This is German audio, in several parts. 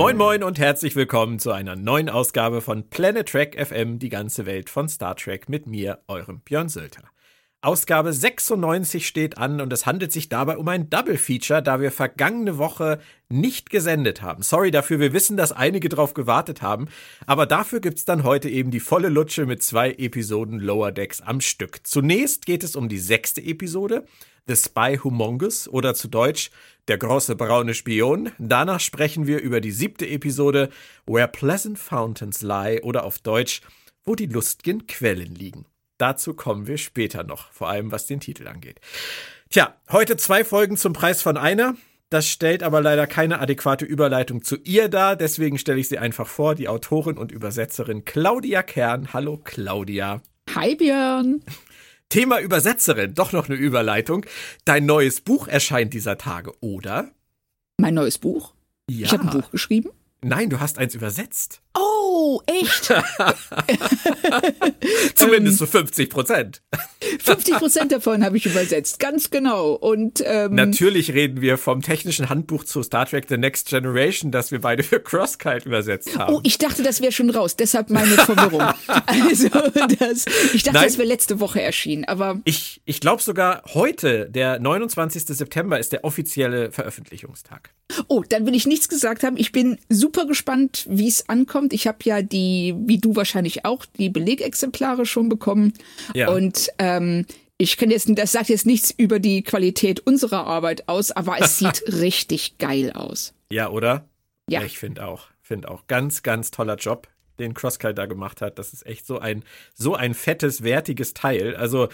Moin Moin und herzlich willkommen zu einer neuen Ausgabe von Planet Trek FM, die ganze Welt von Star Trek mit mir, eurem Björn Sölter. Ausgabe 96 steht an und es handelt sich dabei um ein Double Feature, da wir vergangene Woche nicht gesendet haben. Sorry dafür, wir wissen, dass einige drauf gewartet haben, aber dafür gibt's dann heute eben die volle Lutsche mit zwei Episoden Lower Decks am Stück. Zunächst geht es um die sechste Episode, The Spy Humongous oder zu Deutsch Der große braune Spion. Danach sprechen wir über die siebte Episode Where Pleasant Fountains Lie oder auf Deutsch Wo die lustigen Quellen liegen. Dazu kommen wir später noch, vor allem was den Titel angeht. Tja, heute zwei Folgen zum Preis von einer. Das stellt aber leider keine adäquate Überleitung zu ihr dar, deswegen stelle ich sie einfach vor, die Autorin und Übersetzerin Claudia Kern. Hallo Claudia. Hi Björn. Thema Übersetzerin, doch noch eine Überleitung. Dein neues Buch erscheint dieser Tage, oder? Mein neues Buch? Ja. Ich habe ein Buch geschrieben. Nein, du hast eins übersetzt. Oh, echt? Zumindest so 50 Prozent. 50 Prozent davon habe ich übersetzt, ganz genau. Und ähm, Natürlich reden wir vom technischen Handbuch zu Star Trek The Next Generation, das wir beide für Crosskite übersetzt haben. Oh, ich dachte, das wäre schon raus, deshalb meine Verwirrung. also, das, ich dachte, Nein. das wäre letzte Woche erschienen, aber Ich, ich glaube sogar heute, der 29. September, ist der offizielle Veröffentlichungstag. oh, dann will ich nichts gesagt haben. Ich bin super gespannt, wie es ankommt. Ich habe ja die, wie du wahrscheinlich auch, die Belegexemplare schon bekommen. Ja. Und ähm, ich kann jetzt, das sagt jetzt nichts über die Qualität unserer Arbeit aus, aber es sieht richtig geil aus. Ja, oder? Ja. Ich finde auch. Finde auch. Ganz, ganz toller Job, den Crosskite da gemacht hat. Das ist echt so ein, so ein fettes, wertiges Teil. Also,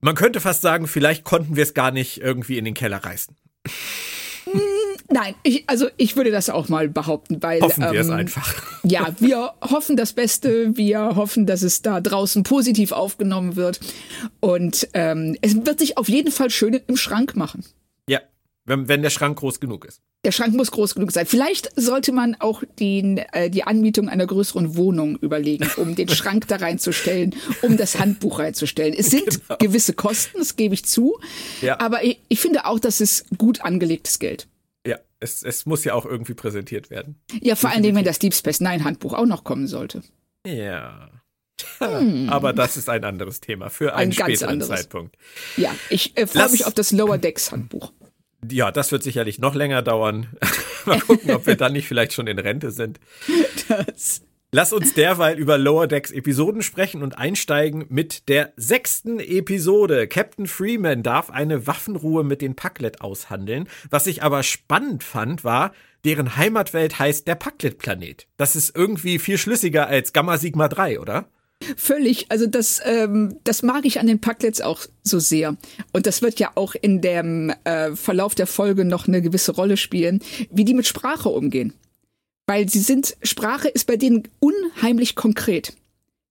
man könnte fast sagen, vielleicht konnten wir es gar nicht irgendwie in den Keller reißen. Nein, ich, also ich würde das auch mal behaupten, weil Hoffen wir es ähm, einfach. Ja, wir hoffen das Beste. Wir hoffen, dass es da draußen positiv aufgenommen wird. Und ähm, es wird sich auf jeden Fall schön im Schrank machen. Ja, wenn, wenn der Schrank groß genug ist. Der Schrank muss groß genug sein. Vielleicht sollte man auch die, äh, die Anmietung einer größeren Wohnung überlegen, um den Schrank da reinzustellen, um das Handbuch reinzustellen. Es sind gewisse Kosten, das gebe ich zu. Ja. Aber ich, ich finde auch, das ist gut angelegtes Geld. Es, es muss ja auch irgendwie präsentiert werden. Ja, vor allen Dingen, wenn das Deep Space Nine Handbuch auch noch kommen sollte. Ja. Aber das ist ein anderes Thema für einen Ein ganz späteren anderes. Zeitpunkt. Ja, ich äh, freue mich auf das Lower Decks Handbuch. Ja, das wird sicherlich noch länger dauern. Mal gucken, ob wir dann nicht vielleicht schon in Rente sind. Das. Lass uns derweil über Lower Decks Episoden sprechen und einsteigen mit der sechsten Episode. Captain Freeman darf eine Waffenruhe mit den Paklet aushandeln. Was ich aber spannend fand, war, deren Heimatwelt heißt der Paklet-Planet. Das ist irgendwie viel schlüssiger als Gamma Sigma 3, oder? Völlig, also das, ähm, das mag ich an den Packlets auch so sehr. Und das wird ja auch in dem äh, Verlauf der Folge noch eine gewisse Rolle spielen, wie die mit Sprache umgehen. Weil sie sind, Sprache ist bei denen unheimlich konkret.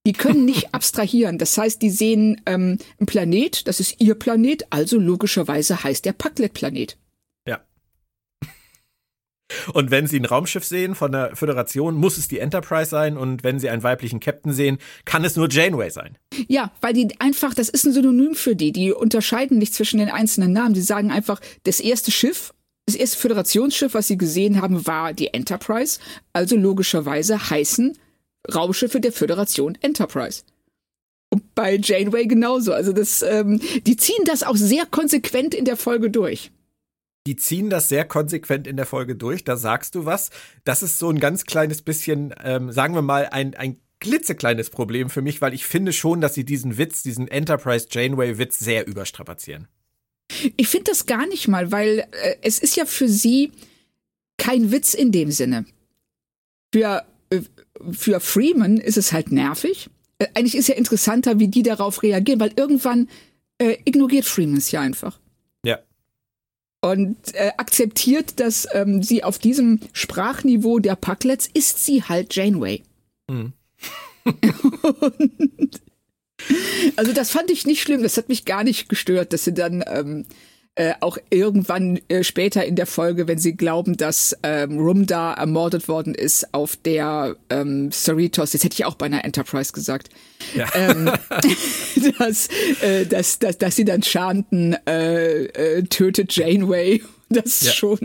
Die können nicht abstrahieren. Das heißt, die sehen ähm, einen Planet, das ist ihr Planet, also logischerweise heißt der Packlet-Planet. Ja. Und wenn Sie ein Raumschiff sehen von der Föderation, muss es die Enterprise sein. Und wenn Sie einen weiblichen Captain sehen, kann es nur Janeway sein. Ja, weil die einfach, das ist ein Synonym für die. Die unterscheiden nicht zwischen den einzelnen Namen. Die sagen einfach, das erste Schiff, das erste Föderationsschiff, was sie gesehen haben, war die Enterprise. Also logischerweise heißen Raumschiffe der Föderation Enterprise. Und bei Janeway genauso. Also das, ähm, die ziehen das auch sehr konsequent in der Folge durch. Die ziehen das sehr konsequent in der Folge durch. Da sagst du was. Das ist so ein ganz kleines bisschen, ähm, sagen wir mal, ein, ein klitzekleines Problem für mich, weil ich finde schon, dass sie diesen Witz, diesen Enterprise Janeway-Witz sehr überstrapazieren. Ich finde das gar nicht mal, weil äh, es ist ja für sie kein Witz in dem Sinne. Für, äh, für Freeman ist es halt nervig. Äh, eigentlich ist ja interessanter, wie die darauf reagieren, weil irgendwann äh, ignoriert Freeman es ja einfach. Ja. Und äh, akzeptiert, dass ähm, sie auf diesem Sprachniveau der Packlets ist sie halt Janeway. Mhm. Und, also das fand ich nicht schlimm, das hat mich gar nicht gestört, dass sie dann ähm, äh, auch irgendwann äh, später in der Folge, wenn sie glauben, dass ähm, Rumda ermordet worden ist auf der ähm, Cerritos, jetzt hätte ich auch bei einer Enterprise gesagt, ja. ähm, dass, äh, dass, dass, dass sie dann Chanten äh, äh, tötet Janeway. Das ja. schon.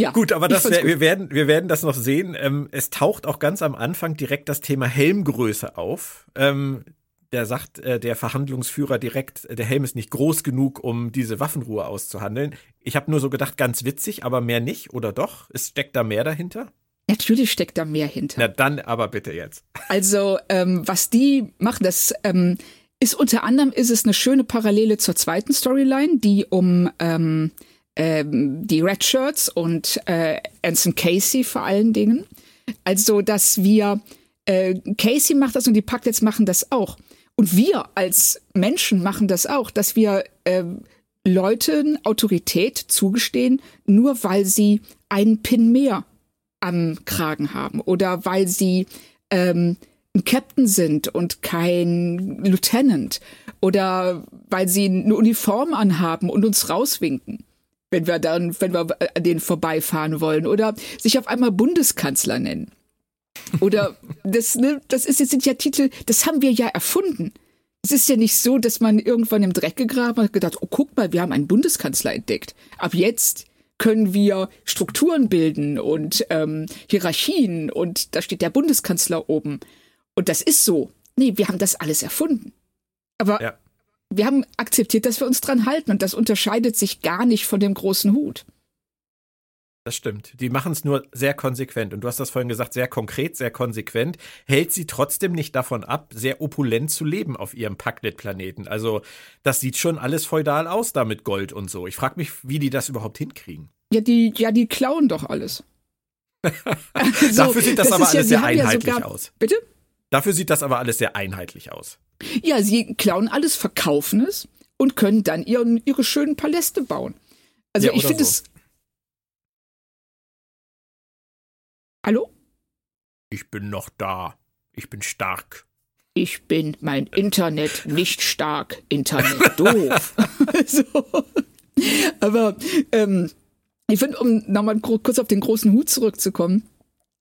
Ja, gut, aber das wär, gut. wir werden wir werden das noch sehen. Ähm, es taucht auch ganz am Anfang direkt das Thema Helmgröße auf. Ähm, der sagt äh, der Verhandlungsführer direkt, der Helm ist nicht groß genug, um diese Waffenruhe auszuhandeln. Ich habe nur so gedacht, ganz witzig, aber mehr nicht, oder doch? Es steckt da mehr dahinter? Natürlich steckt da mehr hinter. Na dann aber bitte jetzt. Also, ähm, was die machen, das ähm, ist unter anderem ist es eine schöne Parallele zur zweiten Storyline, die um ähm, die Red Shirts und äh, Anson Casey vor allen Dingen. Also, dass wir äh, Casey macht das und die Packlets machen das auch. Und wir als Menschen machen das auch, dass wir äh, Leuten Autorität zugestehen, nur weil sie einen Pin mehr am Kragen haben oder weil sie ähm, ein Captain sind und kein Lieutenant oder weil sie eine Uniform anhaben und uns rauswinken, wenn wir dann, wenn wir an denen vorbeifahren wollen oder sich auf einmal Bundeskanzler nennen. Oder das, ne, das ist jetzt sind ja Titel, das haben wir ja erfunden. Es ist ja nicht so, dass man irgendwann im Dreck gegraben hat und gedacht, oh, guck mal, wir haben einen Bundeskanzler entdeckt. Ab jetzt können wir Strukturen bilden und ähm, Hierarchien und da steht der Bundeskanzler oben. Und das ist so. Nee, wir haben das alles erfunden. Aber ja. Wir haben akzeptiert, dass wir uns dran halten und das unterscheidet sich gar nicht von dem großen Hut. Das stimmt. Die machen es nur sehr konsequent. Und du hast das vorhin gesagt, sehr konkret, sehr konsequent. Hält sie trotzdem nicht davon ab, sehr opulent zu leben auf ihrem Packnet-Planeten. Also, das sieht schon alles feudal aus da mit Gold und so. Ich frage mich, wie die das überhaupt hinkriegen. Ja, die, ja, die klauen doch alles. so, Dafür sieht das, das aber alles ja, sehr einheitlich ja sogar, aus. Bitte? Dafür sieht das aber alles sehr einheitlich aus. Ja, sie klauen alles, verkaufen es und können dann ihren, ihre schönen Paläste bauen. Also ja, ich finde so. es Hallo? Ich bin noch da. Ich bin stark. Ich bin mein Internet nicht stark. Internet doof. so. Aber ähm, ich finde, um nochmal kurz auf den großen Hut zurückzukommen,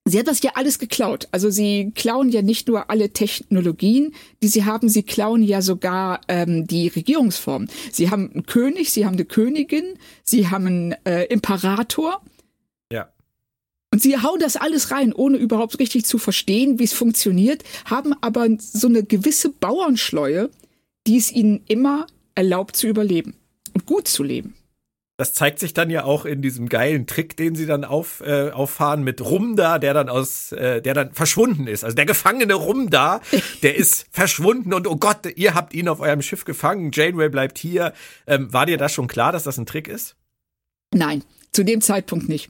Sie hat das ja alles geklaut. Also sie klauen ja nicht nur alle Technologien, die sie haben, sie klauen ja sogar ähm, die Regierungsform. Sie haben einen König, sie haben eine Königin, sie haben einen äh, Imperator und sie hauen das alles rein, ohne überhaupt richtig zu verstehen, wie es funktioniert, haben aber so eine gewisse Bauernschleue, die es ihnen immer erlaubt zu überleben und gut zu leben. Das zeigt sich dann ja auch in diesem geilen Trick, den sie dann auf, äh, auffahren mit Rumda, der dann aus, äh, der dann verschwunden ist. Also der gefangene Rumda, der ist verschwunden und oh Gott, ihr habt ihn auf eurem Schiff gefangen. Janeway bleibt hier. Ähm, war dir das schon klar, dass das ein Trick ist? Nein, zu dem Zeitpunkt nicht.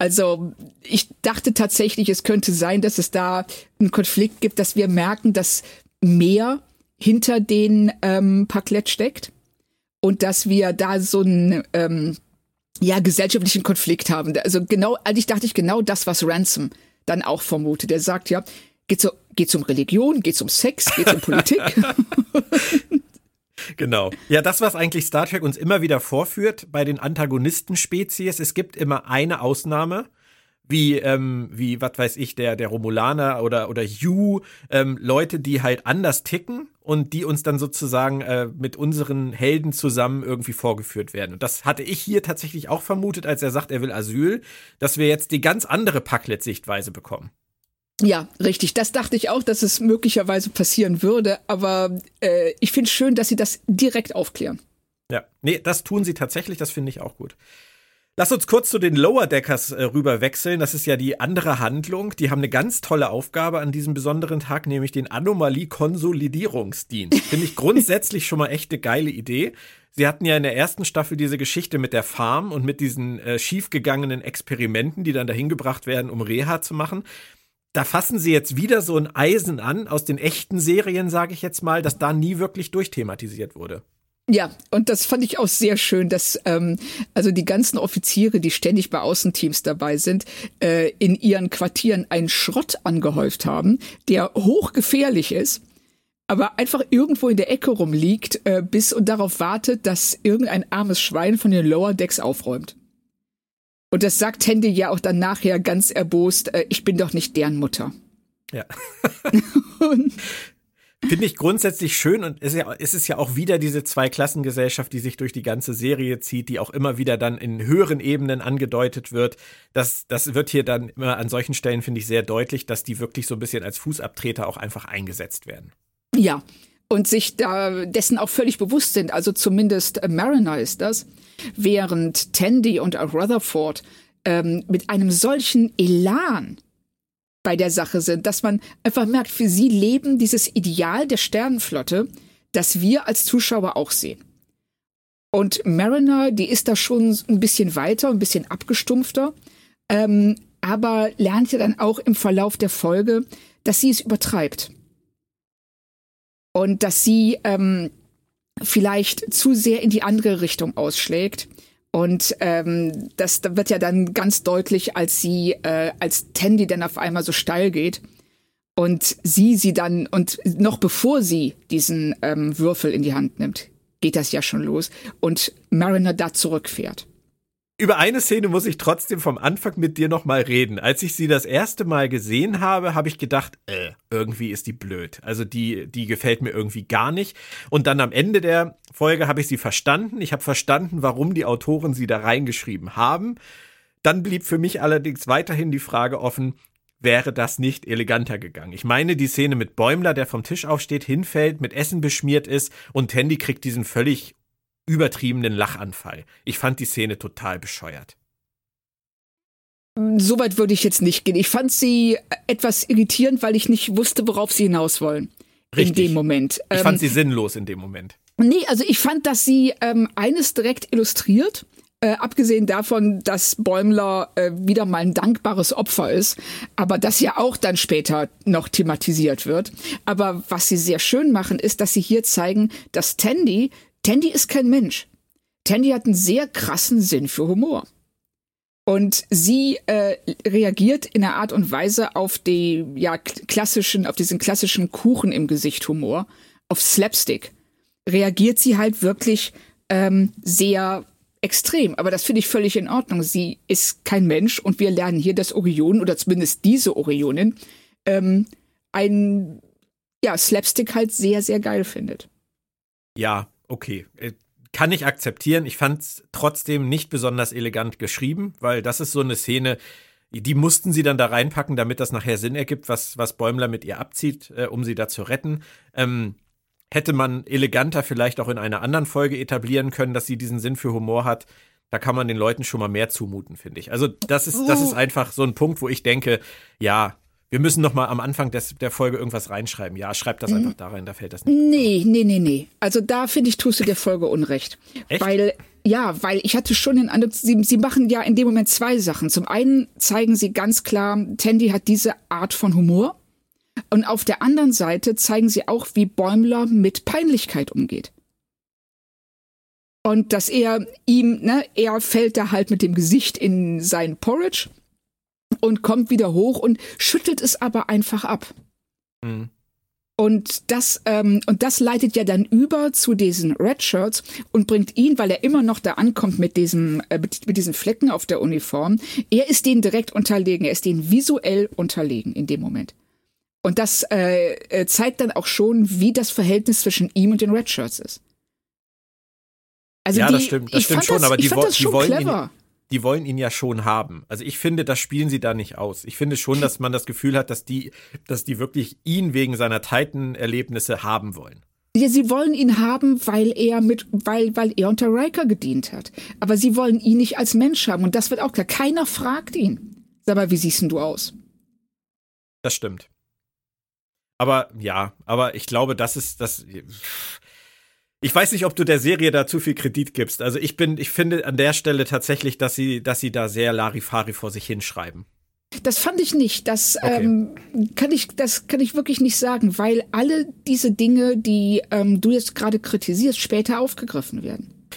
Also ich dachte tatsächlich, es könnte sein, dass es da einen Konflikt gibt, dass wir merken, dass mehr hinter den ähm, Parklet steckt und dass wir da so einen ähm, ja gesellschaftlichen Konflikt haben. Also genau, eigentlich dachte ich genau das, was Ransom dann auch vermutet. Der sagt ja, geht's so, geht's um Religion, geht's um Sex, geht's um Politik. Genau. Ja, das, was eigentlich Star Trek uns immer wieder vorführt bei den Antagonisten-Spezies, es gibt immer eine Ausnahme wie, ähm, wie, was weiß ich, der, der Romulaner oder, oder You, ähm, Leute, die halt anders ticken und die uns dann sozusagen äh, mit unseren Helden zusammen irgendwie vorgeführt werden. Und das hatte ich hier tatsächlich auch vermutet, als er sagt, er will Asyl, dass wir jetzt die ganz andere Packlet-Sichtweise bekommen. Ja, richtig. Das dachte ich auch, dass es möglicherweise passieren würde. Aber äh, ich finde es schön, dass sie das direkt aufklären. Ja, nee, das tun sie tatsächlich. Das finde ich auch gut. Lass uns kurz zu den Lower Deckers äh, rüber wechseln. Das ist ja die andere Handlung. Die haben eine ganz tolle Aufgabe an diesem besonderen Tag, nämlich den Anomalie-Konsolidierungsdienst. Finde ich grundsätzlich schon mal echt eine geile Idee. Sie hatten ja in der ersten Staffel diese Geschichte mit der Farm und mit diesen äh, schiefgegangenen Experimenten, die dann dahin gebracht werden, um Reha zu machen da fassen sie jetzt wieder so ein Eisen an aus den echten Serien, sage ich jetzt mal, das da nie wirklich durchthematisiert wurde. Ja, und das fand ich auch sehr schön, dass ähm, also die ganzen Offiziere, die ständig bei Außenteams dabei sind, äh, in ihren Quartieren einen Schrott angehäuft haben, der hochgefährlich ist aber einfach irgendwo in der Ecke rumliegt, äh, bis und darauf wartet, dass irgendein armes Schwein von den Lower Decks aufräumt. Und das sagt Tandy ja auch dann nachher ganz erbost, äh, ich bin doch nicht deren Mutter. Ja. Finde ich grundsätzlich schön und es ist, ja, es ist ja auch wieder diese Zweiklassengesellschaft, die sich durch die ganze Serie zieht, die auch immer wieder dann in höheren Ebenen angedeutet wird. Das, das wird hier dann immer an solchen Stellen, finde ich, sehr deutlich, dass die wirklich so ein bisschen als Fußabtreter auch einfach eingesetzt werden. Ja, und sich da dessen auch völlig bewusst sind. Also zumindest Mariner ist das. Während Tandy und Rutherford ähm, mit einem solchen Elan bei der Sache sind, dass man einfach merkt, für sie leben dieses Ideal der Sternenflotte, das wir als Zuschauer auch sehen. Und Mariner, die ist da schon ein bisschen weiter, ein bisschen abgestumpfter, ähm, aber lernt ja dann auch im Verlauf der Folge, dass sie es übertreibt. Und dass sie ähm, vielleicht zu sehr in die andere Richtung ausschlägt und ähm, das wird ja dann ganz deutlich, als sie, äh, als Tandy dann auf einmal so steil geht und sie sie dann, und noch bevor sie diesen ähm, Würfel in die Hand nimmt, geht das ja schon los und Mariner da zurückfährt. Über eine Szene muss ich trotzdem vom Anfang mit dir nochmal reden. Als ich sie das erste Mal gesehen habe, habe ich gedacht, äh, irgendwie ist die blöd. Also die, die gefällt mir irgendwie gar nicht. Und dann am Ende der Folge habe ich sie verstanden. Ich habe verstanden, warum die Autoren sie da reingeschrieben haben. Dann blieb für mich allerdings weiterhin die Frage offen, wäre das nicht eleganter gegangen. Ich meine die Szene mit Bäumler, der vom Tisch aufsteht, hinfällt, mit Essen beschmiert ist und Tandy kriegt diesen völlig übertriebenen Lachanfall. Ich fand die Szene total bescheuert. Soweit würde ich jetzt nicht gehen. Ich fand sie etwas irritierend, weil ich nicht wusste, worauf sie hinaus wollen. Richtig. In dem Moment. Ich fand ähm, sie sinnlos in dem Moment. Nee, also ich fand, dass sie ähm, eines direkt illustriert. Äh, abgesehen davon, dass Bäumler äh, wieder mal ein dankbares Opfer ist, aber das ja auch dann später noch thematisiert wird. Aber was sie sehr schön machen, ist, dass sie hier zeigen, dass Tandy Tandy ist kein Mensch. Tandy hat einen sehr krassen Sinn für Humor. Und sie äh, reagiert in einer Art und Weise auf die ja klassischen, auf diesen klassischen Kuchen im Gesicht Humor, auf Slapstick. Reagiert sie halt wirklich ähm, sehr extrem. Aber das finde ich völlig in Ordnung. Sie ist kein Mensch und wir lernen hier, dass Orionen oder zumindest diese Orionin ähm, ein ja, Slapstick halt sehr, sehr geil findet. Ja, okay. Äh, kann ich akzeptieren. Ich fand es trotzdem nicht besonders elegant geschrieben, weil das ist so eine Szene, die mussten sie dann da reinpacken, damit das nachher Sinn ergibt, was, was Bäumler mit ihr abzieht, äh, um sie da zu retten. Ähm, hätte man eleganter vielleicht auch in einer anderen Folge etablieren können, dass sie diesen Sinn für Humor hat. Da kann man den Leuten schon mal mehr zumuten, finde ich. Also das ist, das ist einfach so ein Punkt, wo ich denke, ja, wir müssen noch mal am Anfang des, der Folge irgendwas reinschreiben. Ja, schreib das einfach da rein, da fällt das nicht. Nee, nee, nee, nee. Also da finde ich, tust du der Folge Unrecht. Echt? Weil, ja, weil ich hatte schon den Eindruck, sie, sie machen ja in dem Moment zwei Sachen. Zum einen zeigen sie ganz klar, Tandy hat diese Art von Humor. Und auf der anderen Seite zeigen sie auch, wie Bäumler mit Peinlichkeit umgeht. Und dass er ihm, ne, er fällt da halt mit dem Gesicht in sein Porridge und kommt wieder hoch und schüttelt es aber einfach ab. Mhm. Und das, ähm, und das leitet ja dann über zu diesen Red Shirts und bringt ihn, weil er immer noch da ankommt mit diesem, äh, mit, mit diesen Flecken auf der Uniform, er ist denen direkt unterlegen, er ist denen visuell unterlegen in dem Moment. Und das äh, äh zeigt dann auch schon, wie das Verhältnis zwischen ihm und den Red Shirts ist. Also ja, die, das stimmt, das stimmt schon, das, aber die, wo, die wollen clever. ihn, die wollen ihn ja schon haben. Also ich finde, das spielen sie da nicht aus. Ich finde schon, dass man das Gefühl hat, dass die, dass die wirklich ihn wegen seiner Titan-Erlebnisse haben wollen. Ja, sie wollen ihn haben, weil er mit, weil, weil er unter Riker gedient hat. Aber sie wollen ihn nicht als Mensch haben. Und das wird auch klar. Keiner fragt ihn. Sag mal, wie siehst denn du aus? Das stimmt. Aber ja, aber ich glaube, das ist das. Ich weiß nicht, ob du der Serie da zu viel Kredit gibst. Also ich bin, ich finde an der Stelle tatsächlich, dass sie, dass sie da sehr Larifari vor sich hinschreiben. Das fand ich nicht. Das okay. ähm, kann ich, das kann ich wirklich nicht sagen, weil alle diese Dinge, die ähm, du jetzt gerade kritisierst, später aufgegriffen werden.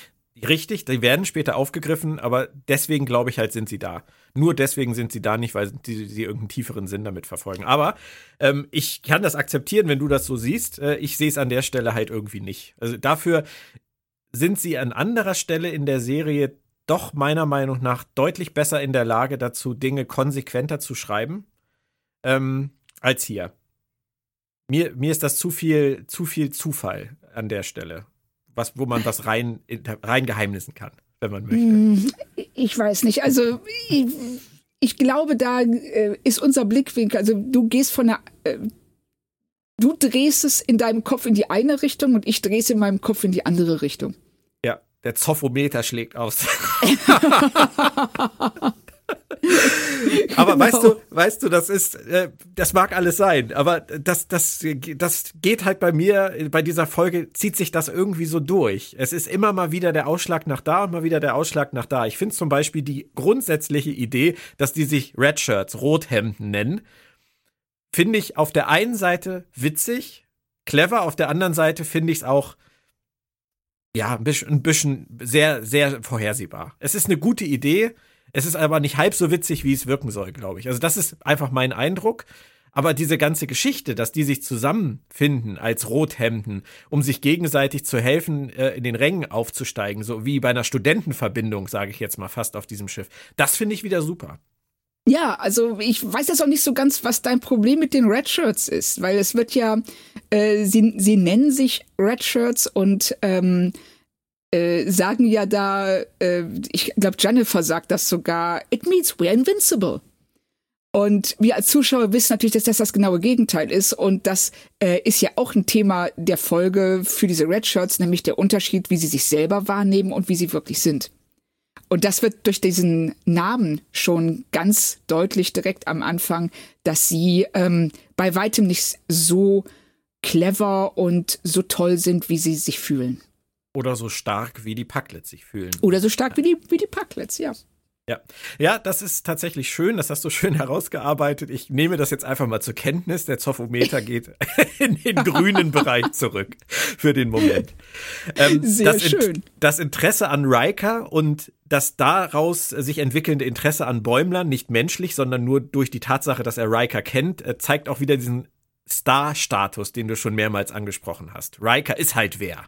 Richtig, die werden später aufgegriffen, aber deswegen glaube ich halt, sind sie da. Nur deswegen sind sie da nicht, weil sie, sie irgendeinen tieferen Sinn damit verfolgen. Aber ähm, ich kann das akzeptieren, wenn du das so siehst. Äh, ich sehe es an der Stelle halt irgendwie nicht. Also dafür sind sie an anderer Stelle in der Serie doch meiner Meinung nach deutlich besser in der Lage dazu, Dinge konsequenter zu schreiben, ähm, als hier. Mir, mir ist das zu viel, zu viel Zufall an der Stelle, was, wo man was rein, rein geheimnissen kann, wenn man möchte. Hm, ich weiß nicht. Also ich, ich glaube, da äh, ist unser Blickwinkel. Also du gehst von der äh, du drehst es in deinem Kopf in die eine Richtung und ich drehe es in meinem Kopf in die andere Richtung. Ja, der Zophometer schlägt aus. aber genau. weißt du, weißt du, das ist, äh, das mag alles sein, aber das, das, das geht halt bei mir, bei dieser Folge zieht sich das irgendwie so durch. Es ist immer mal wieder der Ausschlag nach da und mal wieder der Ausschlag nach da. Ich finde zum Beispiel die grundsätzliche Idee, dass die sich Redshirts, Rothemden nennen, finde ich auf der einen Seite witzig, clever, auf der anderen Seite finde ich es auch ja, ein bisschen, ein bisschen sehr, sehr vorhersehbar. Es ist eine gute Idee, es ist aber nicht halb so witzig, wie es wirken soll, glaube ich. Also das ist einfach mein Eindruck. Aber diese ganze Geschichte, dass die sich zusammenfinden als Rothemden, um sich gegenseitig zu helfen, äh, in den Rängen aufzusteigen, so wie bei einer Studentenverbindung, sage ich jetzt mal fast auf diesem Schiff, das finde ich wieder super. Ja, also ich weiß jetzt auch nicht so ganz, was dein Problem mit den Redshirts ist, weil es wird ja, äh, sie, sie nennen sich Redshirts und ähm, äh, sagen ja da, äh, ich glaube, Jennifer sagt das sogar, it means we're invincible. Und wir als Zuschauer wissen natürlich, dass das das genaue Gegenteil ist. Und das äh, ist ja auch ein Thema der Folge für diese Redshirts, nämlich der Unterschied, wie sie sich selber wahrnehmen und wie sie wirklich sind. Und das wird durch diesen Namen schon ganz deutlich direkt am Anfang, dass sie ähm, bei weitem nicht so clever und so toll sind, wie sie sich fühlen. Oder so stark, wie die Packlets sich fühlen. Oder so stark wie die, wie die Packlets, ja. Ja. ja, das ist tatsächlich schön, das hast du schön herausgearbeitet. Ich nehme das jetzt einfach mal zur Kenntnis. Der Zophometer geht in den grünen Bereich zurück für den Moment. Ähm, Sehr das schön. das Interesse an Riker und das daraus sich entwickelnde Interesse an Bäumler, nicht menschlich, sondern nur durch die Tatsache, dass er Riker kennt, äh, zeigt auch wieder diesen Star-Status, den du schon mehrmals angesprochen hast. Riker ist halt wer.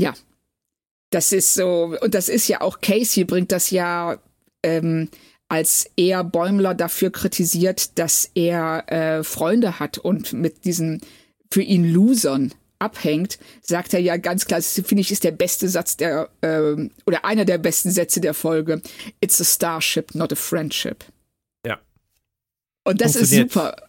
Ja. Das ist so, und das ist ja auch Casey bringt das ja ähm, als er Bäumler dafür kritisiert, dass er äh, Freunde hat und mit diesen für ihn Losern abhängt, sagt er ja ganz klar, das finde ich ist der beste Satz der äh, oder einer der besten Sätze der Folge. It's a starship, not a friendship. Ja. Und das ist super.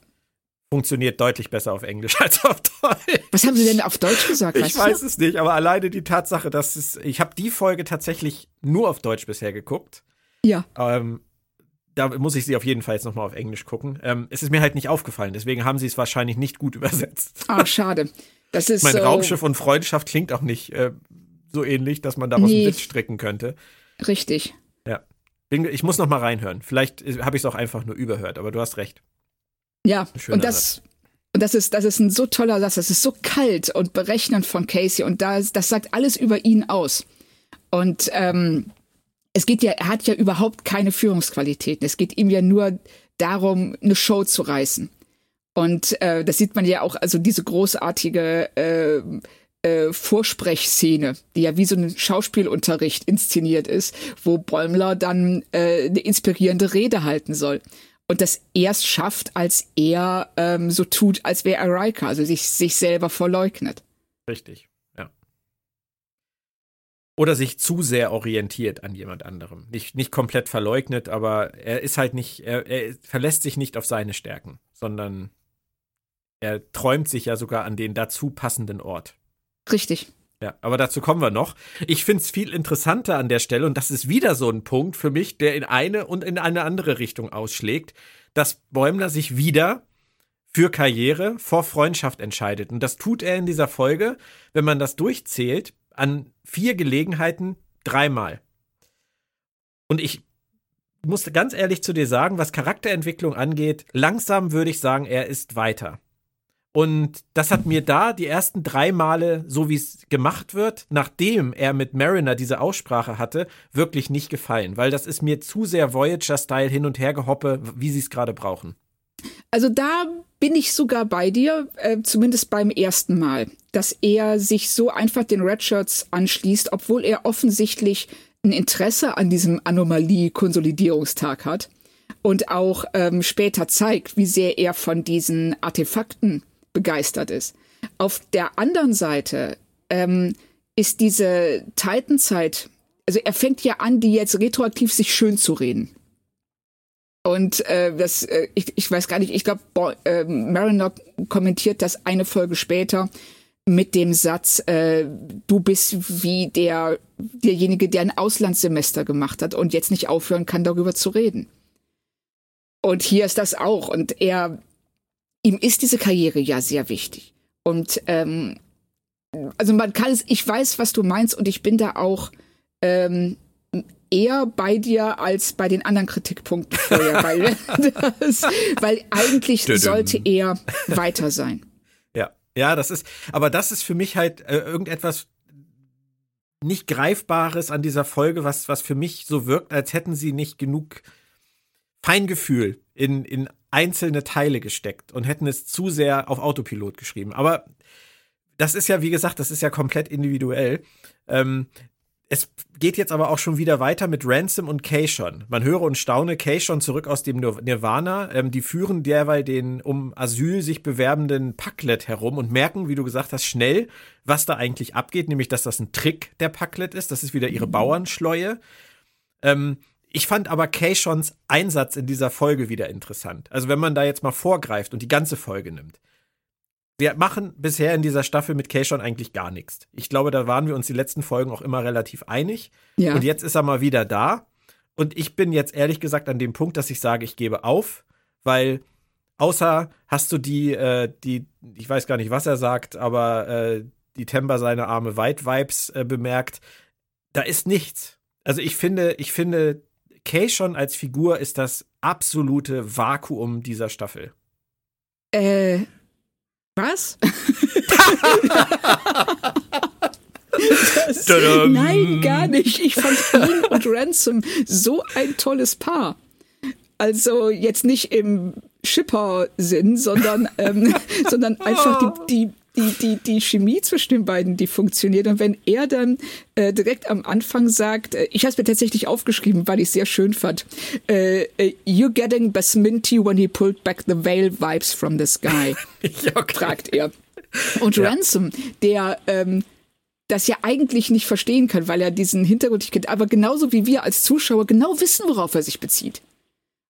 Funktioniert deutlich besser auf Englisch als auf Deutsch. Was haben Sie denn auf Deutsch gesagt? Ich weiß du? es nicht, aber alleine die Tatsache, dass es, ich habe die Folge tatsächlich nur auf Deutsch bisher geguckt. Ja. Ähm, da muss ich sie auf jeden Fall jetzt nochmal auf Englisch gucken. Ähm, es ist mir halt nicht aufgefallen, deswegen haben sie es wahrscheinlich nicht gut übersetzt. Ah, schade. Das ist mein so Raumschiff und Freundschaft klingt auch nicht äh, so ähnlich, dass man daraus nee. einen Witz stricken könnte. Richtig. Ja. Ich muss noch mal reinhören. Vielleicht äh, habe ich es auch einfach nur überhört, aber du hast recht. Ja, und das, und das ist, das ist ein so toller Satz. Das ist so kalt und berechnend von Casey und das, das sagt alles über ihn aus. Und ähm, es geht ja, er hat ja überhaupt keine Führungsqualitäten. Es geht ihm ja nur darum, eine Show zu reißen. Und äh, das sieht man ja auch, also diese großartige äh, äh, Vorsprechszene, die ja wie so ein Schauspielunterricht inszeniert ist, wo Bäumler dann äh, eine inspirierende Rede halten soll. Und das erst schafft, als er ähm, so tut, als wäre er Riker, also sich, sich selber verleugnet. Richtig. Oder sich zu sehr orientiert an jemand anderem. Nicht, nicht komplett verleugnet, aber er ist halt nicht, er, er verlässt sich nicht auf seine Stärken, sondern er träumt sich ja sogar an den dazu passenden Ort. Richtig. Ja, aber dazu kommen wir noch. Ich finde es viel interessanter an der Stelle, und das ist wieder so ein Punkt für mich, der in eine und in eine andere Richtung ausschlägt, dass Bäumler sich wieder für Karriere vor Freundschaft entscheidet. Und das tut er in dieser Folge, wenn man das durchzählt, an vier Gelegenheiten dreimal. Und ich musste ganz ehrlich zu dir sagen, was Charakterentwicklung angeht, langsam würde ich sagen, er ist weiter. Und das hat mir da die ersten drei Male, so wie es gemacht wird, nachdem er mit Mariner diese Aussprache hatte, wirklich nicht gefallen, weil das ist mir zu sehr Voyager-Style hin und her gehoppe, wie sie es gerade brauchen. Also da bin ich sogar bei dir, äh, zumindest beim ersten Mal, dass er sich so einfach den Redshirts anschließt, obwohl er offensichtlich ein Interesse an diesem Anomalie-Konsolidierungstag hat und auch ähm, später zeigt, wie sehr er von diesen Artefakten begeistert ist. Auf der anderen Seite ähm, ist diese Titan-Zeit, also er fängt ja an, die jetzt retroaktiv sich schön zu reden. Und äh, das, äh, ich, ich weiß gar nicht, ich glaube, äh, Mariner kommentiert das eine Folge später mit dem Satz, äh, du bist wie der derjenige, der ein Auslandssemester gemacht hat und jetzt nicht aufhören kann, darüber zu reden. Und hier ist das auch. Und er, ihm ist diese Karriere ja sehr wichtig. Und ähm, also man kann es, ich weiß, was du meinst, und ich bin da auch ähm, eher bei dir als bei den anderen Kritikpunkten vorher, weil, das, weil eigentlich sollte er weiter sein. Ja, ja, das ist, aber das ist für mich halt äh, irgendetwas nicht Greifbares an dieser Folge, was, was für mich so wirkt, als hätten sie nicht genug Feingefühl in, in einzelne Teile gesteckt und hätten es zu sehr auf Autopilot geschrieben. Aber das ist ja, wie gesagt, das ist ja komplett individuell. Ähm, es geht jetzt aber auch schon wieder weiter mit Ransom und Keishon. Man höre und staune, Keishon zurück aus dem Nirvana. Ähm, die führen derweil den um Asyl sich bewerbenden Packlet herum und merken, wie du gesagt hast, schnell, was da eigentlich abgeht, nämlich, dass das ein Trick der Packlet ist. Das ist wieder ihre mhm. Bauernschleue. Ähm, ich fand aber Keishons Einsatz in dieser Folge wieder interessant. Also wenn man da jetzt mal vorgreift und die ganze Folge nimmt wir machen bisher in dieser Staffel mit Keishon eigentlich gar nichts. Ich glaube, da waren wir uns die letzten Folgen auch immer relativ einig. Ja. Und jetzt ist er mal wieder da. Und ich bin jetzt ehrlich gesagt an dem Punkt, dass ich sage, ich gebe auf, weil außer hast du die, äh, die, ich weiß gar nicht, was er sagt, aber äh, die Temper seine Arme weit Vibes äh, bemerkt, da ist nichts. Also ich finde, ich finde, Keishon als Figur ist das absolute Vakuum dieser Staffel. Äh, was? das, nein, gar nicht. Ich fand ihn und Ransom so ein tolles Paar. Also jetzt nicht im Schipper-Sinn, sondern, ähm, sondern einfach die, die die, die, die Chemie zwischen den beiden, die funktioniert. Und wenn er dann äh, direkt am Anfang sagt, äh, ich habe es mir tatsächlich aufgeschrieben, weil ich es sehr schön fand, äh, äh, You're getting Basminti when he pulled back the veil vibes from the sky, okay. fragt er. Und ja. Ransom, der ähm, das ja eigentlich nicht verstehen kann, weil er diesen Hintergrund nicht kennt, aber genauso wie wir als Zuschauer genau wissen, worauf er sich bezieht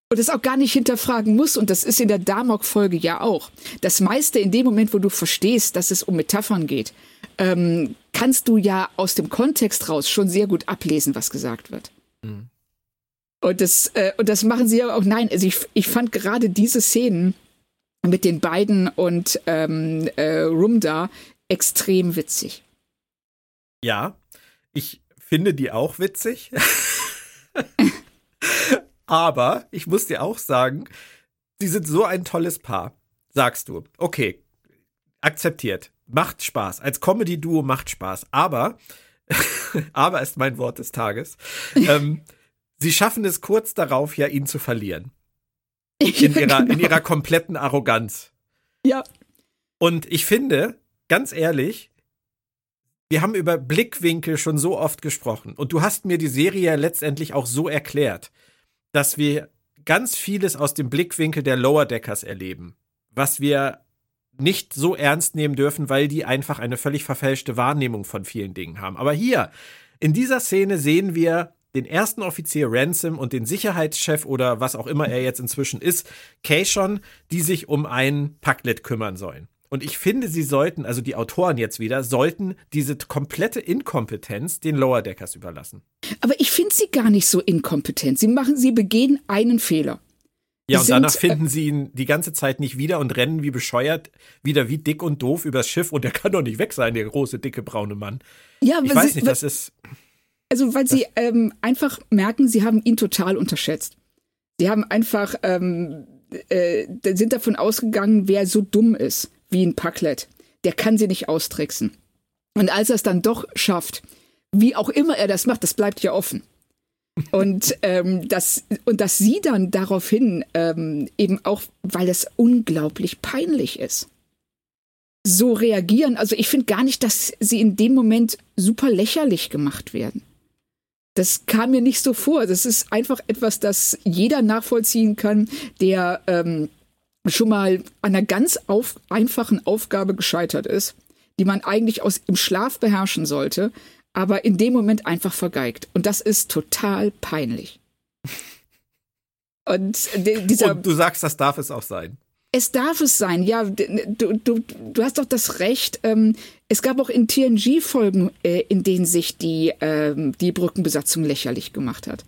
und es auch gar nicht hinterfragen muss. Und das ist in der Damok-Folge ja auch. Das meiste in dem Moment, wo du verstehst, dass es um Metaphern geht, ähm, kannst du ja aus dem Kontext raus schon sehr gut ablesen, was gesagt wird. Mhm. Und das, äh, und das machen sie ja auch. Nein, also ich, ich fand gerade diese Szenen mit den beiden und ähm, äh, Rumda extrem witzig. Ja, ich finde die auch witzig. Aber ich muss dir auch sagen, sie sind so ein tolles Paar. Sagst du. Okay, akzeptiert. Macht Spaß. Als Comedy-Duo macht Spaß. Aber, aber ist mein Wort des Tages. ähm, sie schaffen es kurz darauf, ja, ihn zu verlieren. In ihrer, genau. in ihrer kompletten Arroganz. Ja. Und ich finde, ganz ehrlich, wir haben über Blickwinkel schon so oft gesprochen. Und du hast mir die Serie letztendlich auch so erklärt dass wir ganz vieles aus dem Blickwinkel der Lower Deckers erleben, was wir nicht so ernst nehmen dürfen, weil die einfach eine völlig verfälschte Wahrnehmung von vielen Dingen haben. Aber hier, in dieser Szene sehen wir den ersten Offizier Ransom und den Sicherheitschef oder was auch immer er jetzt inzwischen ist, Keishon, die sich um ein Packlet kümmern sollen. Und ich finde, sie sollten, also die Autoren jetzt wieder, sollten diese komplette Inkompetenz den Lower Deckers überlassen. Aber ich finde sie gar nicht so inkompetent. Sie machen, sie begehen einen Fehler. Ja, und sind, danach finden äh, sie ihn die ganze Zeit nicht wieder und rennen wie bescheuert wieder wie dick und doof übers Schiff und der kann doch nicht weg sein, der große, dicke, braune Mann. Ja, ich weiß sie, nicht, das ist. Also, weil sie ähm, einfach merken, sie haben ihn total unterschätzt. Sie haben einfach, ähm, äh, sind davon ausgegangen, wer so dumm ist wie ein Packlet. Der kann sie nicht austricksen. Und als er es dann doch schafft, wie auch immer er das macht, das bleibt ja offen. Und, ähm, das, und dass sie dann daraufhin ähm, eben auch, weil es unglaublich peinlich ist, so reagieren. Also ich finde gar nicht, dass sie in dem Moment super lächerlich gemacht werden. Das kam mir nicht so vor. Das ist einfach etwas, das jeder nachvollziehen kann, der ähm, schon mal an einer ganz auf, einfachen Aufgabe gescheitert ist, die man eigentlich aus im Schlaf beherrschen sollte, aber in dem Moment einfach vergeigt. Und das ist total peinlich. Und, dieser, Und du sagst, das darf es auch sein. Es darf es sein, ja. Du, du, du hast doch das Recht. Ähm, es gab auch in TNG-Folgen, äh, in denen sich die, ähm, die Brückenbesatzung lächerlich gemacht hat.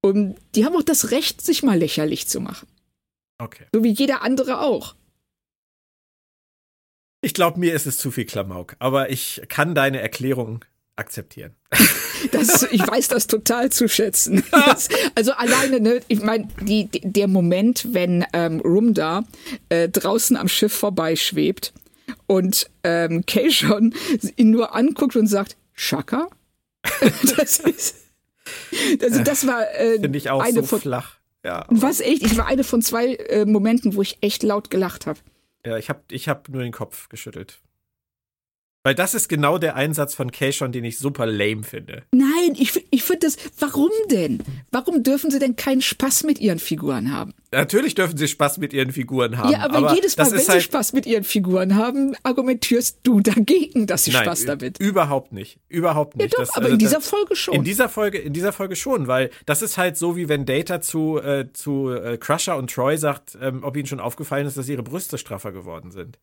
Und die haben auch das Recht, sich mal lächerlich zu machen. Okay. So wie jeder andere auch. Ich glaube, mir ist es zu viel Klamauk, aber ich kann deine Erklärung akzeptieren. Das, ich weiß das total zu schätzen. Das, also alleine, ne, ich meine, der Moment, wenn ähm, Rumda äh, draußen am Schiff vorbeischwebt und ähm, Keishon ihn nur anguckt und sagt, Shaka? das ist, also das war äh, Finde ich auch eine so von, flach. Ja, was echt? Ich war eine von zwei äh, Momenten, wo ich echt laut gelacht habe. Ja, ich habe ich hab nur den Kopf geschüttelt. Weil das ist genau der Einsatz von Keishon, den ich super lame finde. Nein, ich, ich finde das. Warum denn? Warum dürfen sie denn keinen Spaß mit ihren Figuren haben? Natürlich dürfen sie Spaß mit ihren Figuren haben. Ja, aber, aber jedes Mal, wenn halt sie Spaß mit ihren Figuren haben, argumentierst du dagegen, dass sie Nein, Spaß damit. Überhaupt nicht. Überhaupt nicht. Ja, doch, das, aber also, in dieser Folge schon. In dieser Folge, in dieser Folge schon, weil das ist halt so, wie wenn Data zu, äh, zu äh, Crusher und Troy sagt, ähm, ob ihnen schon aufgefallen ist, dass ihre Brüste straffer geworden sind.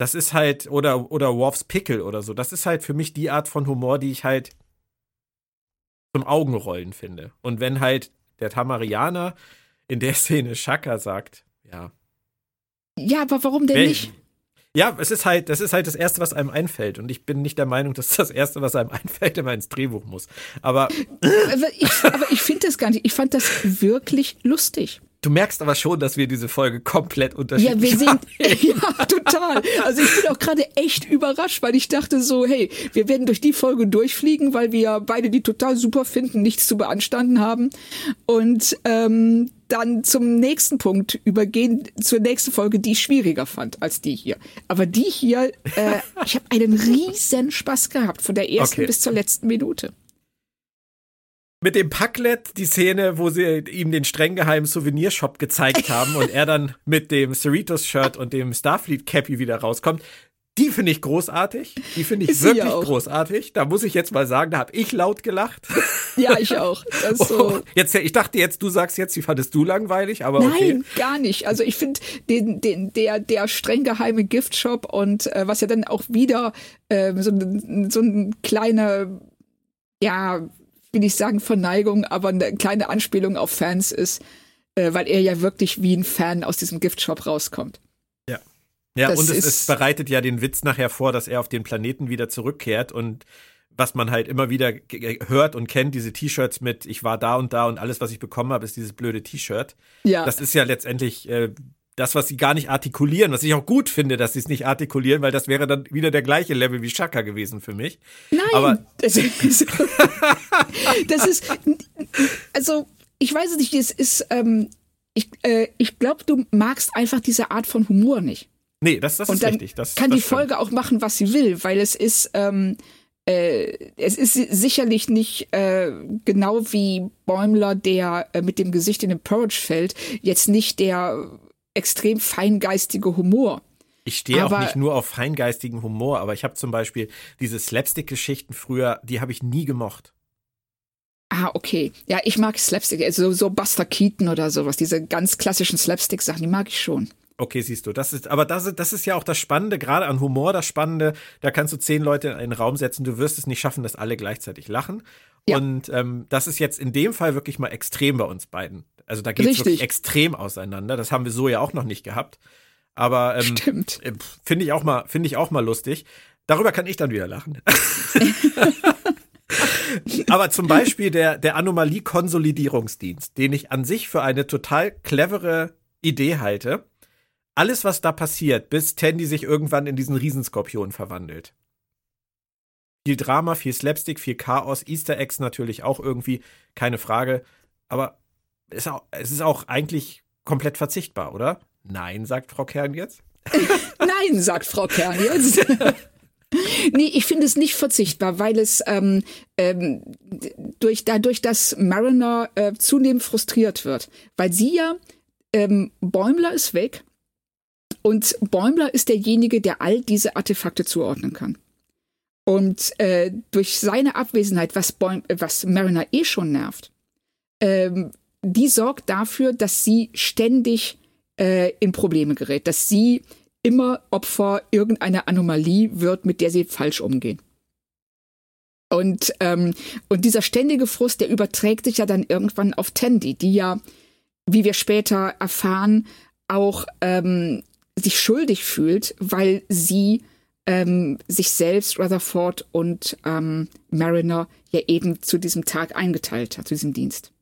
Das ist halt, oder, oder Worfs Pickle oder so. Das ist halt für mich die Art von Humor, die ich halt zum Augenrollen finde. Und wenn halt der Tamarianer in der Szene Shaka sagt, ja. Ja, aber warum denn nicht? Ja, es ist halt, das ist halt das Erste, was einem einfällt. Und ich bin nicht der Meinung, dass das Erste, was einem einfällt, immer ins Drehbuch muss. Aber. aber ich, aber ich finde das gar nicht. Ich fand das wirklich lustig. Du merkst aber schon, dass wir diese Folge komplett unterschiedlich Ja, wir sind, ja, total. Also ich bin auch gerade echt überrascht, weil ich dachte so, hey, wir werden durch die Folge durchfliegen, weil wir beide die total super finden, nichts zu beanstanden haben. Und ähm, dann zum nächsten Punkt übergehen, zur nächsten Folge, die ich schwieriger fand als die hier. Aber die hier, äh, ich habe einen riesen Spaß gehabt, von der ersten okay. bis zur letzten Minute mit dem Packlet die Szene, wo sie ihm den streng geheimen Souvenirshop gezeigt haben und er dann mit dem Cerritos-Shirt und dem Starfleet-Cappy wieder rauskommt. Die finde ich großartig. Die finde ich Ist wirklich großartig. Da muss ich jetzt mal sagen, da habe ich laut gelacht. Ja, ich auch. So. Oh, jetzt, ich dachte jetzt, du sagst jetzt, die fandest du langweilig, aber Nein, okay. gar nicht. Also ich finde den, den, der, der streng geheime Giftshop und äh, was ja dann auch wieder äh, so, so ein kleiner, ja, will ich sagen Verneigung, aber eine kleine Anspielung auf Fans ist, äh, weil er ja wirklich wie ein Fan aus diesem Giftshop rauskommt. Ja. Ja, das und es, es bereitet ja den Witz nachher vor, dass er auf den Planeten wieder zurückkehrt und was man halt immer wieder hört und kennt, diese T-Shirts mit ich war da und da und alles, was ich bekommen habe, ist dieses blöde T-Shirt. Ja. Das ist ja letztendlich äh, das, was sie gar nicht artikulieren, was ich auch gut finde, dass sie es nicht artikulieren, weil das wäre dann wieder der gleiche Level wie Shaka gewesen für mich. Nein, aber das ist, das ist also ich weiß es nicht, es ist ähm, ich, äh, ich glaube, du magst einfach diese Art von Humor nicht. Nee, das, das ist richtig. Das, kann das die Folge auch machen, was sie will, weil es ist, ähm, äh, es ist sicherlich nicht äh, genau wie Bäumler, der äh, mit dem Gesicht in den Porridge fällt, jetzt nicht der extrem feingeistige Humor. Ich stehe auch nicht nur auf feingeistigen Humor, aber ich habe zum Beispiel diese Slapstick-Geschichten früher, die habe ich nie gemocht. Ah, okay. Ja, ich mag Slapstick, also so Buster Keaton oder sowas, diese ganz klassischen Slapstick-Sachen, die mag ich schon. Okay, siehst du, das ist, aber das, das ist ja auch das Spannende, gerade an Humor das Spannende, da kannst du zehn Leute in einen Raum setzen, du wirst es nicht schaffen, dass alle gleichzeitig lachen. Ja. Und ähm, das ist jetzt in dem Fall wirklich mal extrem bei uns beiden. Also da geht es wirklich extrem auseinander. Das haben wir so ja auch noch nicht gehabt. Aber ähm, Stimmt. Äh, finde ich auch mal, finde ich auch mal lustig. Darüber kann ich dann wieder lachen. Aber zum Beispiel der, der Anomalie-Konsolidierungsdienst, den ich an sich für eine total clevere Idee halte. alles, was da passiert, bis Tandy sich irgendwann in diesen Riesenskorpion verwandelt. Viel Drama, viel Slapstick, viel Chaos, Easter Eggs natürlich auch irgendwie, keine Frage. Aber es ist auch eigentlich komplett verzichtbar, oder? Nein, sagt Frau Kern jetzt. Nein, sagt Frau Kern jetzt. nee, ich finde es nicht verzichtbar, weil es ähm, ähm, durch, dadurch, dass Mariner äh, zunehmend frustriert wird. Weil sie ja, ähm, Bäumler ist weg und Bäumler ist derjenige, der all diese Artefakte zuordnen kann. Und äh, durch seine Abwesenheit, was, Bäum, was Mariner eh schon nervt, ähm, die sorgt dafür, dass sie ständig äh, in Probleme gerät, dass sie immer Opfer irgendeiner Anomalie wird, mit der sie falsch umgehen. Und, ähm, und dieser ständige Frust, der überträgt sich ja dann irgendwann auf Tandy, die ja, wie wir später erfahren, auch ähm, sich schuldig fühlt, weil sie ähm, sich selbst, Rutherford und ähm, Mariner ja eben zu diesem Tag eingeteilt hat, zu diesem Dienst.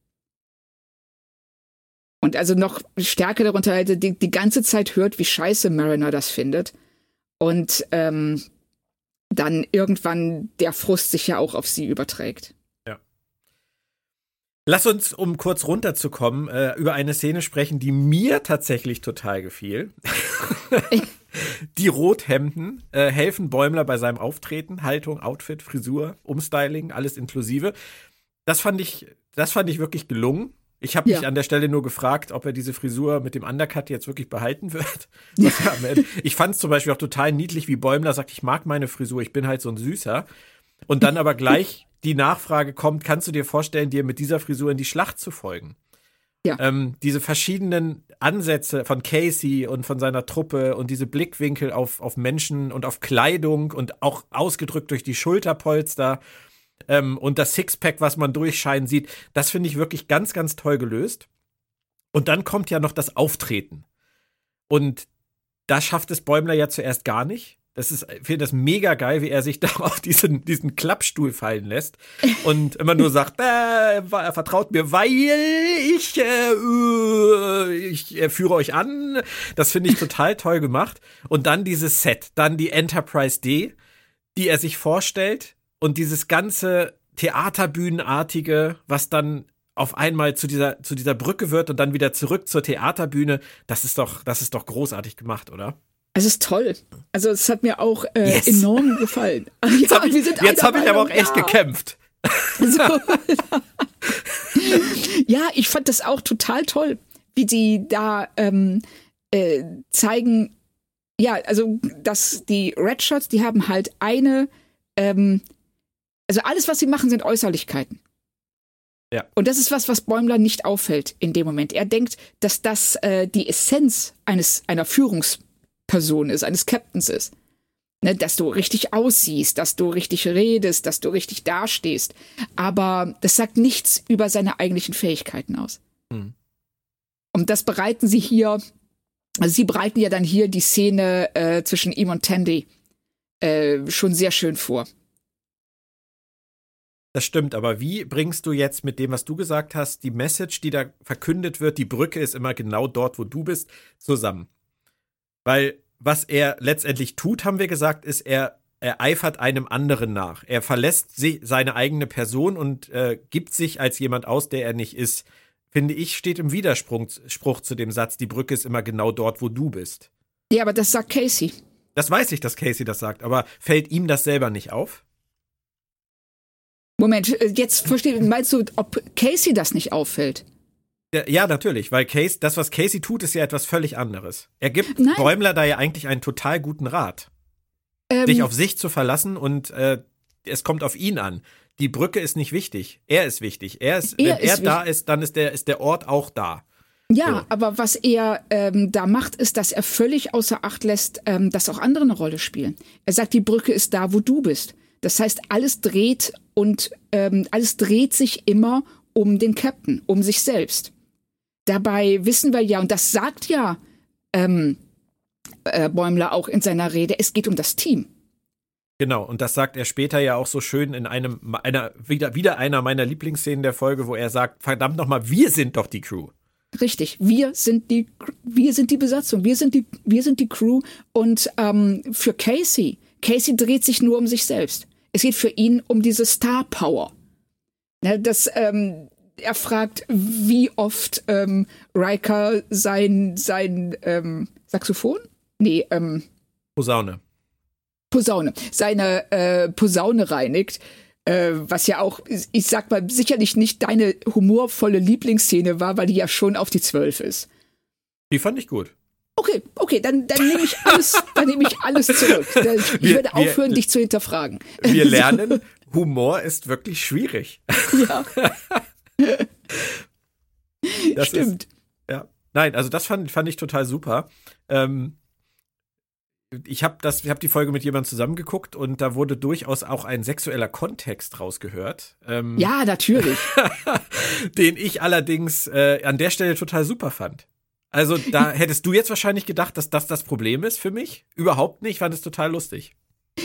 Und also noch stärker darunter halt die, die ganze Zeit hört, wie scheiße Mariner das findet. Und ähm, dann irgendwann der Frust sich ja auch auf sie überträgt. Ja. Lass uns, um kurz runterzukommen, äh, über eine Szene sprechen, die mir tatsächlich total gefiel. die Rothemden äh, helfen Bäumler bei seinem Auftreten, Haltung, Outfit, Frisur, Umstyling, alles inklusive. Das fand ich, das fand ich wirklich gelungen. Ich habe mich ja. an der Stelle nur gefragt, ob er diese Frisur mit dem Undercut jetzt wirklich behalten wird. ich fand es zum Beispiel auch total niedlich, wie Bäumler sagt, ich mag meine Frisur, ich bin halt so ein Süßer. Und dann aber gleich die Nachfrage kommt, kannst du dir vorstellen, dir mit dieser Frisur in die Schlacht zu folgen? Ja. Ähm, diese verschiedenen Ansätze von Casey und von seiner Truppe und diese Blickwinkel auf, auf Menschen und auf Kleidung und auch ausgedrückt durch die Schulterpolster ähm, und das Sixpack, was man durchscheinen sieht, das finde ich wirklich ganz, ganz toll gelöst. Und dann kommt ja noch das Auftreten. Und da schafft es Bäumler ja zuerst gar nicht. Das ist, ich finde das mega geil, wie er sich da auf diesen, diesen Klappstuhl fallen lässt und immer nur sagt, äh, er vertraut mir, weil ich, äh, ich äh, führe euch an. Das finde ich total toll gemacht. Und dann dieses Set, dann die Enterprise D, die er sich vorstellt und dieses ganze Theaterbühnenartige, was dann auf einmal zu dieser, zu dieser Brücke wird und dann wieder zurück zur Theaterbühne, das ist doch, das ist doch großartig gemacht, oder? Es ist toll. Also es hat mir auch äh, yes. enorm gefallen. Jetzt ja, habe ich, hab ich aber auch echt ja. gekämpft. So. ja, ich fand das auch total toll, wie die da ähm, äh, zeigen, ja, also dass die Red Shots, die haben halt eine, ähm, also alles, was sie machen, sind Äußerlichkeiten. Ja. Und das ist was, was Bäumler nicht auffällt in dem Moment. Er denkt, dass das äh, die Essenz eines einer Führungs Person ist, eines Captains ist. Ne, dass du richtig aussiehst, dass du richtig redest, dass du richtig dastehst. Aber das sagt nichts über seine eigentlichen Fähigkeiten aus. Mhm. Und das bereiten sie hier, also sie bereiten ja dann hier die Szene äh, zwischen ihm und Tandy äh, schon sehr schön vor. Das stimmt, aber wie bringst du jetzt mit dem, was du gesagt hast, die Message, die da verkündet wird, die Brücke ist immer genau dort, wo du bist, zusammen? Weil was er letztendlich tut, haben wir gesagt, ist, er, er eifert einem anderen nach. Er verlässt sie, seine eigene Person und äh, gibt sich als jemand aus, der er nicht ist. Finde ich, steht im Widerspruch zu dem Satz, die Brücke ist immer genau dort, wo du bist. Ja, aber das sagt Casey. Das weiß ich, dass Casey das sagt, aber fällt ihm das selber nicht auf? Moment, äh, jetzt verstehe, meinst du, ob Casey das nicht auffällt? Ja, natürlich, weil Case, das, was Casey tut, ist ja etwas völlig anderes. Er gibt Nein. Bäumler da ja eigentlich einen total guten Rat. Ähm, sich auf sich zu verlassen und äh, es kommt auf ihn an. Die Brücke ist nicht wichtig. Er ist wichtig. Er ist, er wenn ist er da ist, dann ist der, ist der Ort auch da. Ja, so. aber was er ähm, da macht, ist, dass er völlig außer Acht lässt, ähm, dass auch andere eine Rolle spielen. Er sagt, die Brücke ist da, wo du bist. Das heißt, alles dreht und ähm, alles dreht sich immer um den Captain, um sich selbst. Dabei wissen wir ja, und das sagt ja ähm, äh, Bäumler auch in seiner Rede, es geht um das Team. Genau, und das sagt er später ja auch so schön in einem, einer, wieder, wieder einer meiner Lieblingsszenen der Folge, wo er sagt, verdammt nochmal, wir sind doch die Crew. Richtig, wir sind die, wir sind die Besatzung, wir sind die, wir sind die Crew und ähm, für Casey, Casey dreht sich nur um sich selbst. Es geht für ihn um diese Star Power. Ja, das, ähm, er fragt, wie oft ähm, Riker sein, sein ähm, Saxophon? Nee, ähm, Posaune. Posaune. Seine äh, Posaune reinigt. Äh, was ja auch, ich sag mal, sicherlich nicht deine humorvolle Lieblingsszene war, weil die ja schon auf die Zwölf ist. Die fand ich gut. Okay, okay, dann, dann nehme ich alles, dann nehme ich alles zurück. Ich wir, werde aufhören, wir, dich zu hinterfragen. Wir lernen, Humor ist wirklich schwierig. Ja. das Stimmt. Ist, ja. Nein, also das fand, fand ich total super. Ähm, ich habe das, ich habe die Folge mit jemandem zusammengeguckt und da wurde durchaus auch ein sexueller Kontext rausgehört. Ähm, ja, natürlich. den ich allerdings äh, an der Stelle total super fand. Also da hättest du jetzt wahrscheinlich gedacht, dass das das Problem ist für mich. Überhaupt nicht, ich fand es total lustig.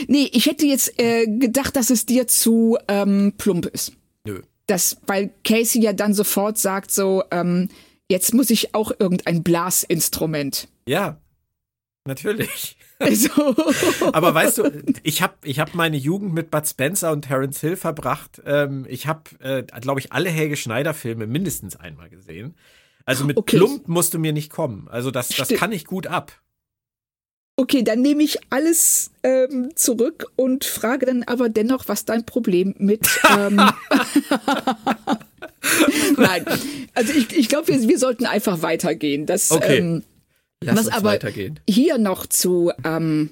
Nee, ich hätte jetzt äh, gedacht, dass es dir zu ähm, plump ist. Nö. Das, weil Casey ja dann sofort sagt so, ähm, jetzt muss ich auch irgendein Blasinstrument. Ja, natürlich. So. Aber weißt du, ich habe ich hab meine Jugend mit Bud Spencer und Terence Hill verbracht. Ähm, ich habe, äh, glaube ich, alle Helge Schneider-Filme mindestens einmal gesehen. Also mit okay. Plump musst du mir nicht kommen. Also das, das kann ich gut ab. Okay, dann nehme ich alles ähm, zurück und frage dann aber dennoch, was dein Problem mit. Ähm Nein, also ich, ich glaube, wir, wir sollten einfach weitergehen. Das, okay. Ähm, Lass was aber weitergehen. hier noch zu. Ähm,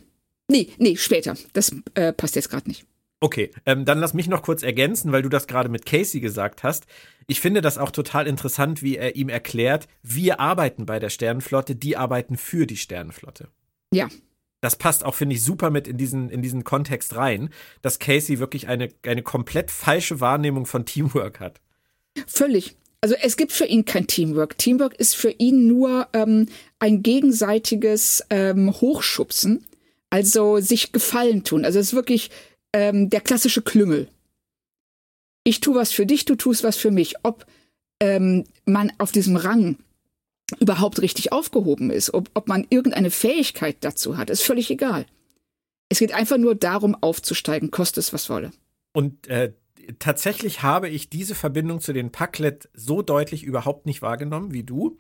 nee, nee, später. Das äh, passt jetzt gerade nicht. Okay, ähm, dann lass mich noch kurz ergänzen, weil du das gerade mit Casey gesagt hast. Ich finde das auch total interessant, wie er ihm erklärt, wir arbeiten bei der Sternenflotte, die arbeiten für die Sternenflotte. Ja. Das passt auch, finde ich, super mit in diesen, in diesen Kontext rein, dass Casey wirklich eine, eine komplett falsche Wahrnehmung von Teamwork hat. Völlig. Also es gibt für ihn kein Teamwork. Teamwork ist für ihn nur ähm, ein gegenseitiges ähm, Hochschubsen, also sich Gefallen tun. Also es ist wirklich ähm, der klassische Klüngel. Ich tue was für dich, du tust was für mich. Ob ähm, man auf diesem Rang überhaupt richtig aufgehoben ist, ob, ob man irgendeine Fähigkeit dazu hat, ist völlig egal. Es geht einfach nur darum, aufzusteigen, koste es was wolle. Und äh, tatsächlich habe ich diese Verbindung zu den Packlet so deutlich überhaupt nicht wahrgenommen wie du.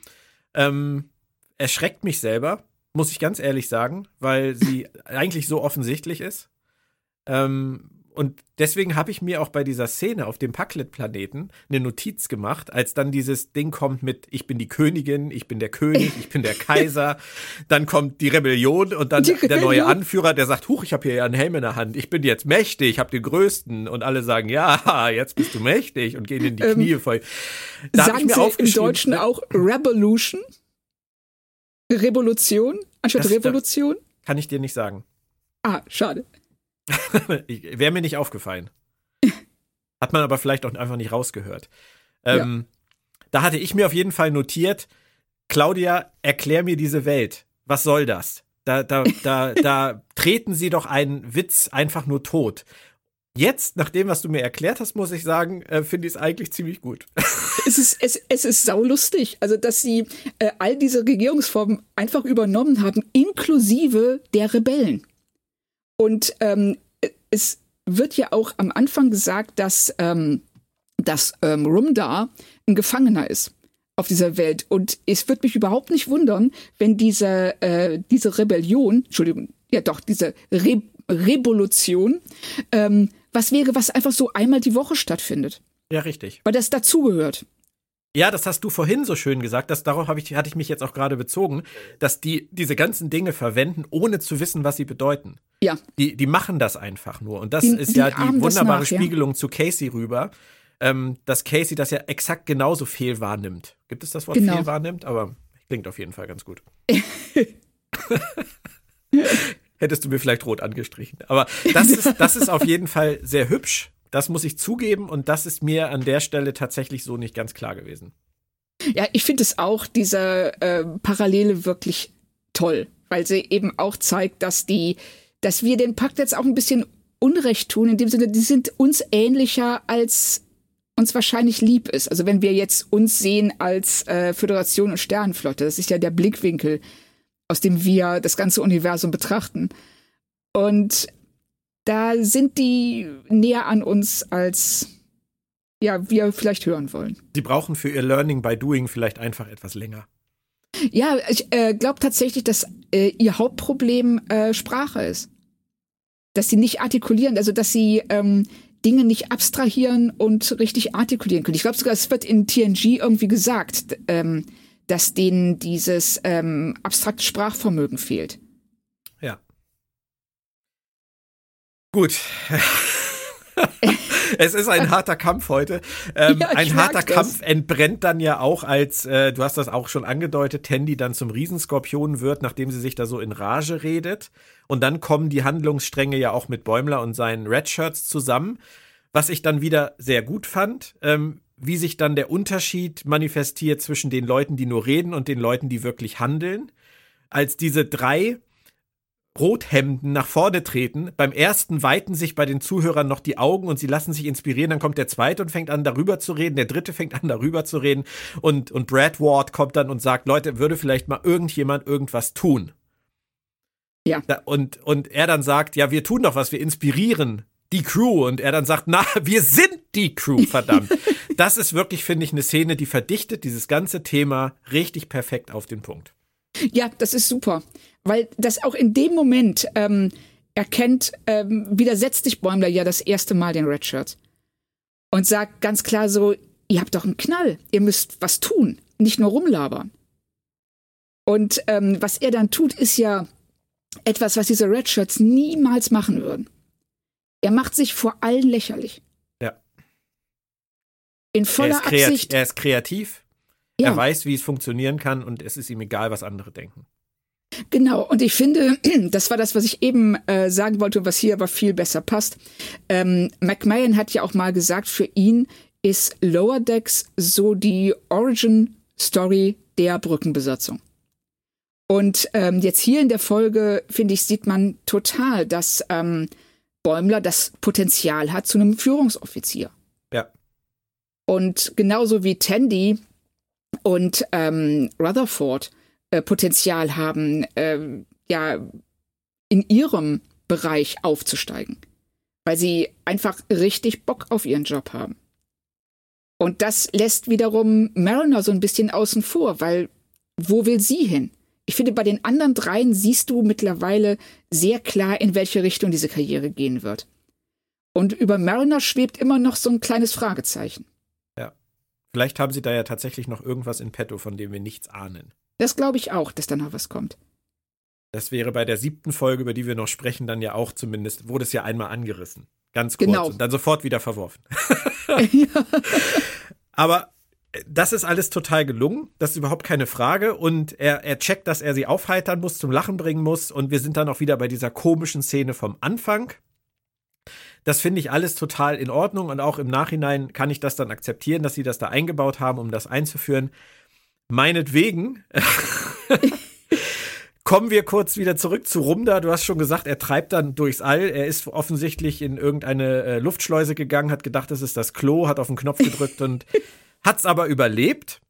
Ähm, erschreckt mich selber, muss ich ganz ehrlich sagen, weil sie eigentlich so offensichtlich ist. Ähm, und deswegen habe ich mir auch bei dieser Szene auf dem Packlet-Planeten eine Notiz gemacht, als dann dieses Ding kommt mit Ich bin die Königin, ich bin der König, ich bin der Kaiser. dann kommt die Rebellion und dann der neue Anführer, der sagt, Huch, ich habe hier ja einen Helm in der Hand, ich bin jetzt mächtig, ich habe den größten. Und alle sagen, ja, jetzt bist du mächtig und gehen in die ähm, Knie voll. Da sagen ich mir Sie im Deutschen ne? auch Revolution? Revolution anstatt das, Revolution? Kann ich dir nicht sagen. Ah, schade. Wäre mir nicht aufgefallen. Hat man aber vielleicht auch einfach nicht rausgehört. Ähm, ja. Da hatte ich mir auf jeden Fall notiert, Claudia, erklär mir diese Welt. Was soll das? Da, da, da, da treten sie doch einen Witz einfach nur tot. Jetzt, nach dem, was du mir erklärt hast, muss ich sagen, äh, finde ich es eigentlich ziemlich gut. es ist, es, es ist saulustig. Also, dass sie äh, all diese Regierungsformen einfach übernommen haben, inklusive der Rebellen. Und ähm, es wird ja auch am Anfang gesagt, dass, ähm, dass ähm, Rumdar ein Gefangener ist auf dieser Welt. Und es wird mich überhaupt nicht wundern, wenn diese, äh, diese Rebellion, Entschuldigung, ja doch, diese Re Revolution, ähm, was wäre, was einfach so einmal die Woche stattfindet. Ja, richtig. Weil das dazugehört. Ja, das hast du vorhin so schön gesagt, dass darauf habe ich, hatte ich mich jetzt auch gerade bezogen, dass die diese ganzen Dinge verwenden, ohne zu wissen, was sie bedeuten. Ja. Die, die machen das einfach nur. Und das die, ist ja die wunderbare nach, Spiegelung ja. zu Casey rüber, ähm, dass Casey das ja exakt genauso fehl wahrnimmt. Gibt es das Wort genau. fehl wahrnimmt? Aber klingt auf jeden Fall ganz gut. Hättest du mir vielleicht rot angestrichen. Aber das ist, das ist auf jeden Fall sehr hübsch das muss ich zugeben und das ist mir an der Stelle tatsächlich so nicht ganz klar gewesen. Ja, ich finde es auch, diese äh, Parallele wirklich toll, weil sie eben auch zeigt, dass die, dass wir den Pakt jetzt auch ein bisschen Unrecht tun, in dem Sinne, die sind uns ähnlicher als uns wahrscheinlich lieb ist. Also wenn wir jetzt uns sehen als äh, Föderation und Sternenflotte, das ist ja der Blickwinkel, aus dem wir das ganze Universum betrachten. Und da sind die näher an uns, als ja, wir vielleicht hören wollen. Sie brauchen für ihr Learning by Doing vielleicht einfach etwas länger. Ja, ich äh, glaube tatsächlich, dass äh, ihr Hauptproblem äh, Sprache ist. Dass sie nicht artikulieren, also dass sie ähm, Dinge nicht abstrahieren und richtig artikulieren können. Ich glaube sogar, es wird in TNG irgendwie gesagt, ähm, dass denen dieses ähm, abstrakte Sprachvermögen fehlt. Ja. Gut. es ist ein harter Kampf heute. Ähm, ja, ein harter Kampf entbrennt dann ja auch, als, äh, du hast das auch schon angedeutet, Tandy dann zum Riesenskorpion wird, nachdem sie sich da so in Rage redet. Und dann kommen die Handlungsstränge ja auch mit Bäumler und seinen Redshirts zusammen. Was ich dann wieder sehr gut fand, ähm, wie sich dann der Unterschied manifestiert zwischen den Leuten, die nur reden und den Leuten, die wirklich handeln. Als diese drei Rothemden nach vorne treten. Beim ersten weiten sich bei den Zuhörern noch die Augen und sie lassen sich inspirieren. Dann kommt der zweite und fängt an, darüber zu reden. Der dritte fängt an, darüber zu reden. Und, und Brad Ward kommt dann und sagt, Leute, würde vielleicht mal irgendjemand irgendwas tun? Ja. Und, und er dann sagt, ja, wir tun doch was, wir inspirieren die Crew. Und er dann sagt, na, wir sind die Crew, verdammt. das ist wirklich, finde ich, eine Szene, die verdichtet dieses ganze Thema richtig perfekt auf den Punkt. Ja, das ist super weil das auch in dem Moment ähm, erkennt, ähm, widersetzt sich Bäumler ja das erste Mal den Redshirts und sagt ganz klar so, ihr habt doch einen Knall, ihr müsst was tun, nicht nur rumlabern. Und ähm, was er dann tut, ist ja etwas, was diese Redshirts niemals machen würden. Er macht sich vor allen lächerlich. Ja. In voller er Absicht. Er ist kreativ. Ja. Er weiß, wie es funktionieren kann und es ist ihm egal, was andere denken. Genau, und ich finde, das war das, was ich eben äh, sagen wollte, was hier aber viel besser passt. Ähm, McMahon hat ja auch mal gesagt, für ihn ist Lower Decks so die Origin Story der Brückenbesatzung. Und ähm, jetzt hier in der Folge, finde ich, sieht man total, dass ähm, Bäumler das Potenzial hat zu einem Führungsoffizier. Ja. Und genauso wie Tandy und ähm, Rutherford äh, Potenzial haben, äh, ja, in ihrem Bereich aufzusteigen. Weil sie einfach richtig Bock auf ihren Job haben. Und das lässt wiederum Mariner so ein bisschen außen vor, weil wo will sie hin? Ich finde, bei den anderen dreien siehst du mittlerweile sehr klar, in welche Richtung diese Karriere gehen wird. Und über Mariner schwebt immer noch so ein kleines Fragezeichen. Vielleicht haben sie da ja tatsächlich noch irgendwas in petto, von dem wir nichts ahnen. Das glaube ich auch, dass da noch was kommt. Das wäre bei der siebten Folge, über die wir noch sprechen, dann ja auch zumindest, wurde es ja einmal angerissen. Ganz kurz genau. und dann sofort wieder verworfen. ja. Aber das ist alles total gelungen. Das ist überhaupt keine Frage. Und er, er checkt, dass er sie aufheitern muss, zum Lachen bringen muss. Und wir sind dann auch wieder bei dieser komischen Szene vom Anfang. Das finde ich alles total in Ordnung. Und auch im Nachhinein kann ich das dann akzeptieren, dass sie das da eingebaut haben, um das einzuführen. Meinetwegen. Kommen wir kurz wieder zurück zu Rumda. Du hast schon gesagt, er treibt dann durchs All. Er ist offensichtlich in irgendeine äh, Luftschleuse gegangen, hat gedacht, das ist das Klo, hat auf den Knopf gedrückt und hat es aber überlebt.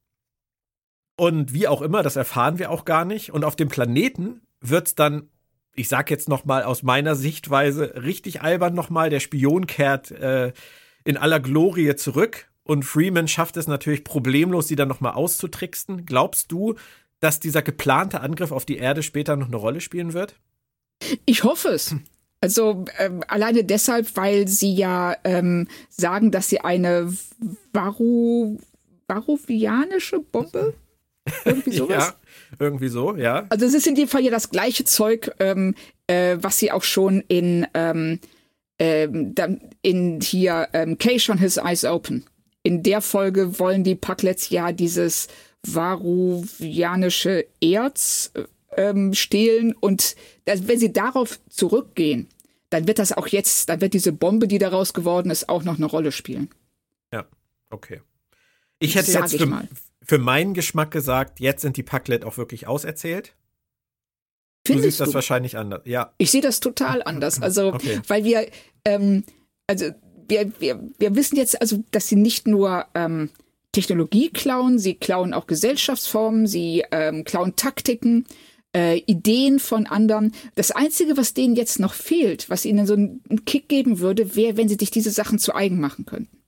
Und wie auch immer, das erfahren wir auch gar nicht. Und auf dem Planeten wird es dann, ich sag jetzt noch mal aus meiner Sichtweise, richtig albern noch mal. Der Spion kehrt äh, in aller Glorie zurück und Freeman schafft es natürlich problemlos, sie dann nochmal auszutricksen. Glaubst du, dass dieser geplante Angriff auf die Erde später noch eine Rolle spielen wird? Ich hoffe es. Also ähm, alleine deshalb, weil sie ja ähm, sagen, dass sie eine Varu varuvianische Bombe irgendwie sowas. ja, irgendwie so, ja. Also es ist in dem Fall ja das gleiche Zeug, ähm, äh, was sie auch schon in ähm, ähm, in hier ähm, Cage on His Eyes Open in der Folge wollen die Packlets ja dieses varuvianische Erz ähm, stehlen und das, wenn sie darauf zurückgehen, dann wird das auch jetzt, dann wird diese Bombe, die daraus geworden ist, auch noch eine Rolle spielen. Ja, okay. Ich hätte Sag jetzt für, für, meinen Geschmack gesagt, jetzt sind die Packlet auch wirklich auserzählt. Findest du siehst du? das wahrscheinlich anders, ja. Ich sehe das total anders. Also, okay. weil wir, ähm, also wir, wir, wir wissen jetzt also, dass sie nicht nur ähm, Technologie klauen, sie klauen auch Gesellschaftsformen, sie ähm, klauen Taktiken, äh, Ideen von anderen. Das Einzige, was denen jetzt noch fehlt, was ihnen so einen Kick geben würde, wäre, wenn sie sich diese Sachen zu eigen machen könnten.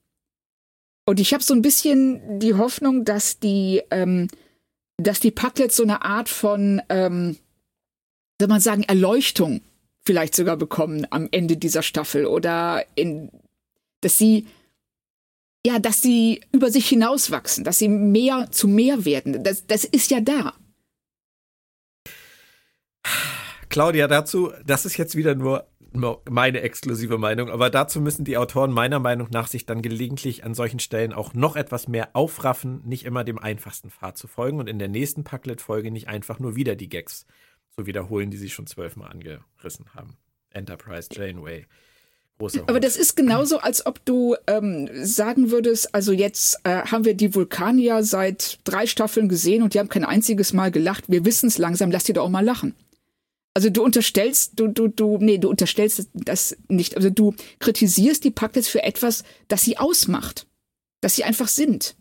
Und ich habe so ein bisschen die Hoffnung, dass die, ähm, dass die Packlets so eine Art von, ähm, soll man sagen, Erleuchtung vielleicht sogar bekommen am Ende dieser Staffel oder in, dass sie ja, dass sie über sich hinauswachsen, dass sie mehr zu mehr werden. Das, das ist ja da. Claudia, dazu, das ist jetzt wieder nur meine exklusive Meinung, aber dazu müssen die Autoren meiner Meinung nach sich dann gelegentlich an solchen Stellen auch noch etwas mehr aufraffen, nicht immer dem einfachsten Pfad zu folgen und in der nächsten Packlet-Folge nicht einfach nur wieder die Gags zu wiederholen, die sie schon zwölfmal angerissen haben. Enterprise, Janeway. Aber das ist genauso, als ob du ähm, sagen würdest, also jetzt äh, haben wir die Vulkanier seit drei Staffeln gesehen und die haben kein einziges Mal gelacht. Wir wissen es langsam, lass die doch auch mal lachen. Also du unterstellst, du, du, du, nee, du unterstellst das nicht. Also du kritisierst die Packlets für etwas, das sie ausmacht. Dass sie einfach sind.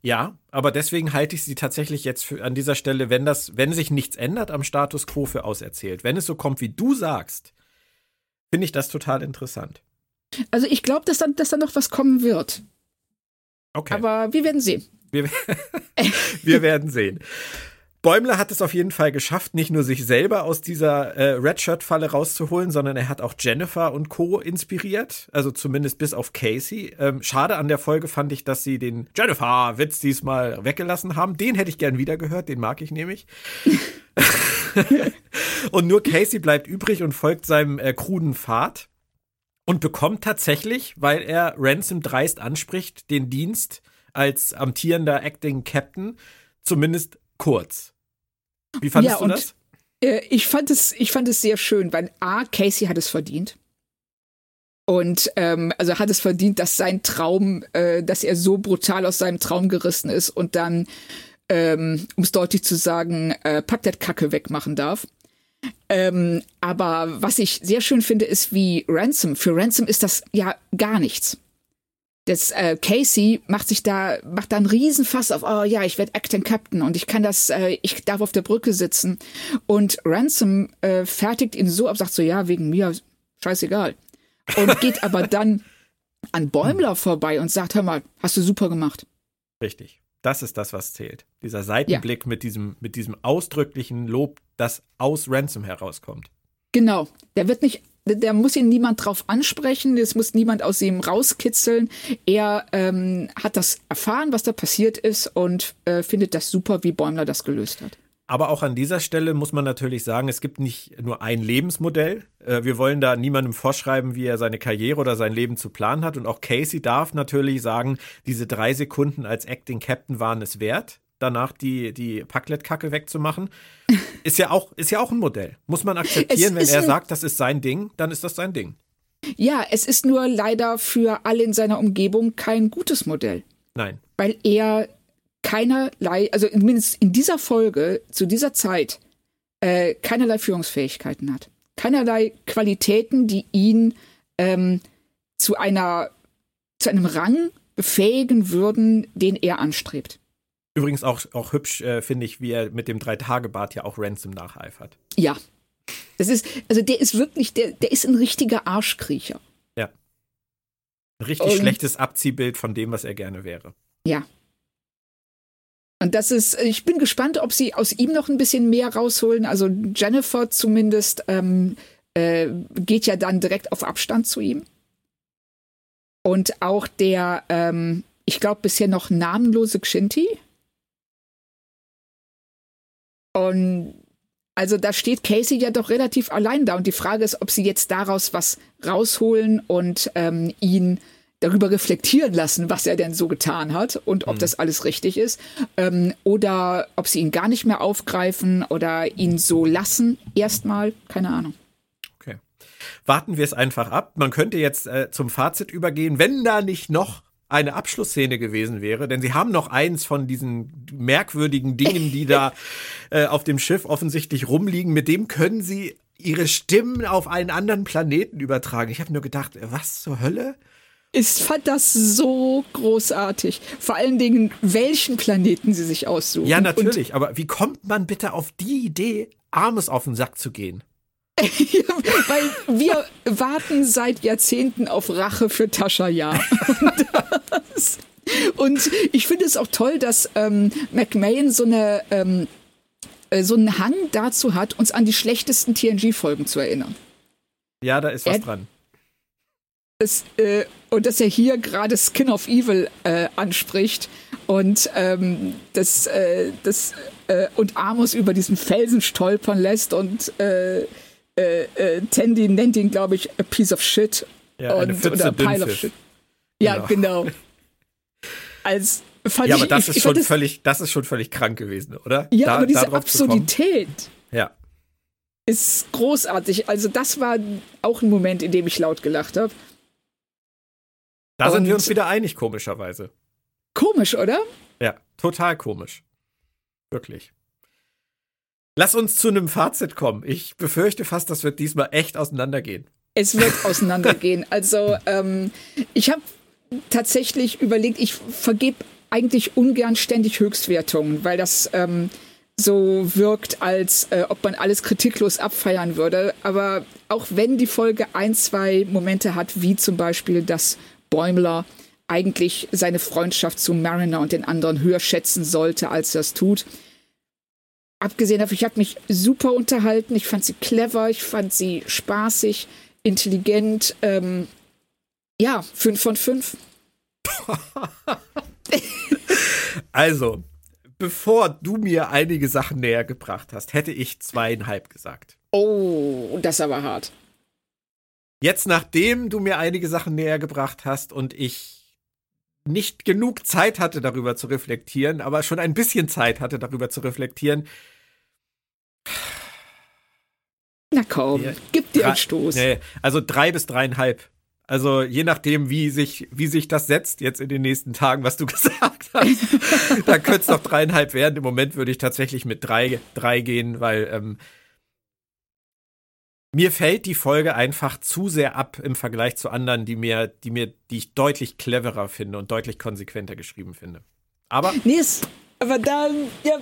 Ja, aber deswegen halte ich sie tatsächlich jetzt für, an dieser Stelle, wenn das, wenn sich nichts ändert am Status quo für auserzählt, wenn es so kommt, wie du sagst, finde ich das total interessant. Also ich glaube, dass dann, dass da noch was kommen wird. Okay. Aber wir werden sehen. Wir, wir werden sehen. Bäumler hat es auf jeden Fall geschafft, nicht nur sich selber aus dieser äh, Redshirt-Falle rauszuholen, sondern er hat auch Jennifer und Co. inspiriert. Also zumindest bis auf Casey. Ähm, schade an der Folge fand ich, dass sie den Jennifer-Witz diesmal weggelassen haben. Den hätte ich gern wieder gehört, den mag ich nämlich. und nur Casey bleibt übrig und folgt seinem äh, kruden Pfad und bekommt tatsächlich, weil er Ransom dreist anspricht, den Dienst als amtierender Acting Captain, zumindest kurz. Wie fandest ja, du das? Äh, ich, fand es, ich fand es sehr schön, weil A, Casey hat es verdient. Und ähm, also hat es verdient, dass sein Traum, äh, dass er so brutal aus seinem Traum gerissen ist und dann, ähm, um es deutlich zu sagen, äh, Kacke wegmachen darf. Ähm, aber was ich sehr schön finde, ist wie Ransom. Für Ransom ist das ja gar nichts das äh, Casey macht sich da macht da einen Riesenfass auf oh ja ich werde Acting Captain und ich kann das äh, ich darf auf der Brücke sitzen. Und Ransom äh, fertigt ihn so ab sagt so ja wegen mir scheißegal. Und geht aber dann an Bäumler vorbei und sagt hör mal hast du super gemacht. Richtig. Das ist das was zählt. Dieser Seitenblick ja. mit diesem mit diesem ausdrücklichen Lob das aus Ransom herauskommt. Genau. Der wird nicht der muss ihn niemand drauf ansprechen, es muss niemand aus ihm rauskitzeln. Er ähm, hat das erfahren, was da passiert ist und äh, findet das super, wie Bäumler das gelöst hat. Aber auch an dieser Stelle muss man natürlich sagen, es gibt nicht nur ein Lebensmodell. Äh, wir wollen da niemandem vorschreiben, wie er seine Karriere oder sein Leben zu planen hat. Und auch Casey darf natürlich sagen, diese drei Sekunden als Acting Captain waren es wert danach die, die Packlet-Kacke wegzumachen. Ist ja auch, ist ja auch ein Modell. Muss man akzeptieren, wenn er sagt, das ist sein Ding, dann ist das sein Ding. Ja, es ist nur leider für alle in seiner Umgebung kein gutes Modell. Nein. Weil er keinerlei, also zumindest in dieser Folge, zu dieser Zeit, äh, keinerlei Führungsfähigkeiten hat. Keinerlei Qualitäten, die ihn ähm, zu einer, zu einem Rang befähigen würden, den er anstrebt. Übrigens auch, auch hübsch, äh, finde ich, wie er mit dem Drei-Tage-Bart ja auch Ransom nacheifert. Ja. Das ist, also der ist wirklich, der, der ist ein richtiger Arschkriecher. Ja. Ein richtig Und, schlechtes Abziehbild von dem, was er gerne wäre. Ja. Und das ist, ich bin gespannt, ob sie aus ihm noch ein bisschen mehr rausholen. Also Jennifer zumindest ähm, äh, geht ja dann direkt auf Abstand zu ihm. Und auch der, ähm, ich glaube, bisher noch namenlose Xinti, und also da steht Casey ja doch relativ allein da. Und die Frage ist, ob sie jetzt daraus was rausholen und ähm, ihn darüber reflektieren lassen, was er denn so getan hat und ob mhm. das alles richtig ist. Ähm, oder ob sie ihn gar nicht mehr aufgreifen oder ihn so lassen. Erstmal, keine Ahnung. Okay. Warten wir es einfach ab. Man könnte jetzt äh, zum Fazit übergehen, wenn da nicht noch eine Abschlussszene gewesen wäre, denn sie haben noch eins von diesen merkwürdigen Dingen, die da äh, auf dem Schiff offensichtlich rumliegen, mit dem können sie ihre Stimmen auf einen anderen Planeten übertragen. Ich habe nur gedacht, was zur Hölle? Ich fand das so großartig. Vor allen Dingen, welchen Planeten sie sich aussuchen. Ja, natürlich. Und aber wie kommt man bitte auf die Idee, Armes auf den Sack zu gehen? Weil wir warten seit Jahrzehnten auf Rache für Tascha Ja. Und ich finde es auch toll, dass ähm, McMahon so eine ähm, äh, so einen Hang dazu hat, uns an die schlechtesten TNG-Folgen zu erinnern. Ja, da ist was er, dran. Das, äh, und dass er hier gerade Skin of Evil äh, anspricht und ähm, das, äh, das äh, und Amos über diesen Felsen stolpern lässt und äh, äh, Tandy nennt ihn, glaube ich, a piece of shit. Ja, und, Pfütze oder a pile of shit. Ja, genau. genau. Als fand ja, aber das ich, ist schon das, völlig, das ist schon völlig krank gewesen, oder? Ja, da, aber diese Absurdität. Ja. Ist großartig. Also, das war auch ein Moment, in dem ich laut gelacht habe. Da Und sind wir uns wieder einig, komischerweise. Komisch, oder? Ja, total komisch. Wirklich. Lass uns zu einem Fazit kommen. Ich befürchte fast, das wird diesmal echt auseinandergehen. Es wird auseinandergehen. Also ähm, ich habe tatsächlich überlegt, ich vergebe eigentlich ungern ständig Höchstwertungen, weil das ähm, so wirkt, als äh, ob man alles kritiklos abfeiern würde. Aber auch wenn die Folge ein, zwei Momente hat, wie zum Beispiel, dass Bäumler eigentlich seine Freundschaft zu Mariner und den anderen höher schätzen sollte, als er es tut, abgesehen davon, ich habe mich super unterhalten. Ich fand sie clever, ich fand sie spaßig, intelligent. Ähm, ja, fünf von fünf. also, bevor du mir einige Sachen näher gebracht hast, hätte ich zweieinhalb gesagt. Oh, das ist aber hart. Jetzt, nachdem du mir einige Sachen näher gebracht hast und ich nicht genug Zeit hatte, darüber zu reflektieren, aber schon ein bisschen Zeit hatte, darüber zu reflektieren, na komm, ja, gib dir einen Stoß. Nee, also drei bis dreieinhalb. Also je nachdem, wie sich, wie sich das setzt jetzt in den nächsten Tagen, was du gesagt hast, da könnte es noch dreieinhalb werden. Im Moment würde ich tatsächlich mit drei, drei gehen, weil ähm, mir fällt die Folge einfach zu sehr ab im Vergleich zu anderen, die mir, die mir, die ich deutlich cleverer finde und deutlich konsequenter geschrieben finde. Aber. Nee, es, aber dann, ja,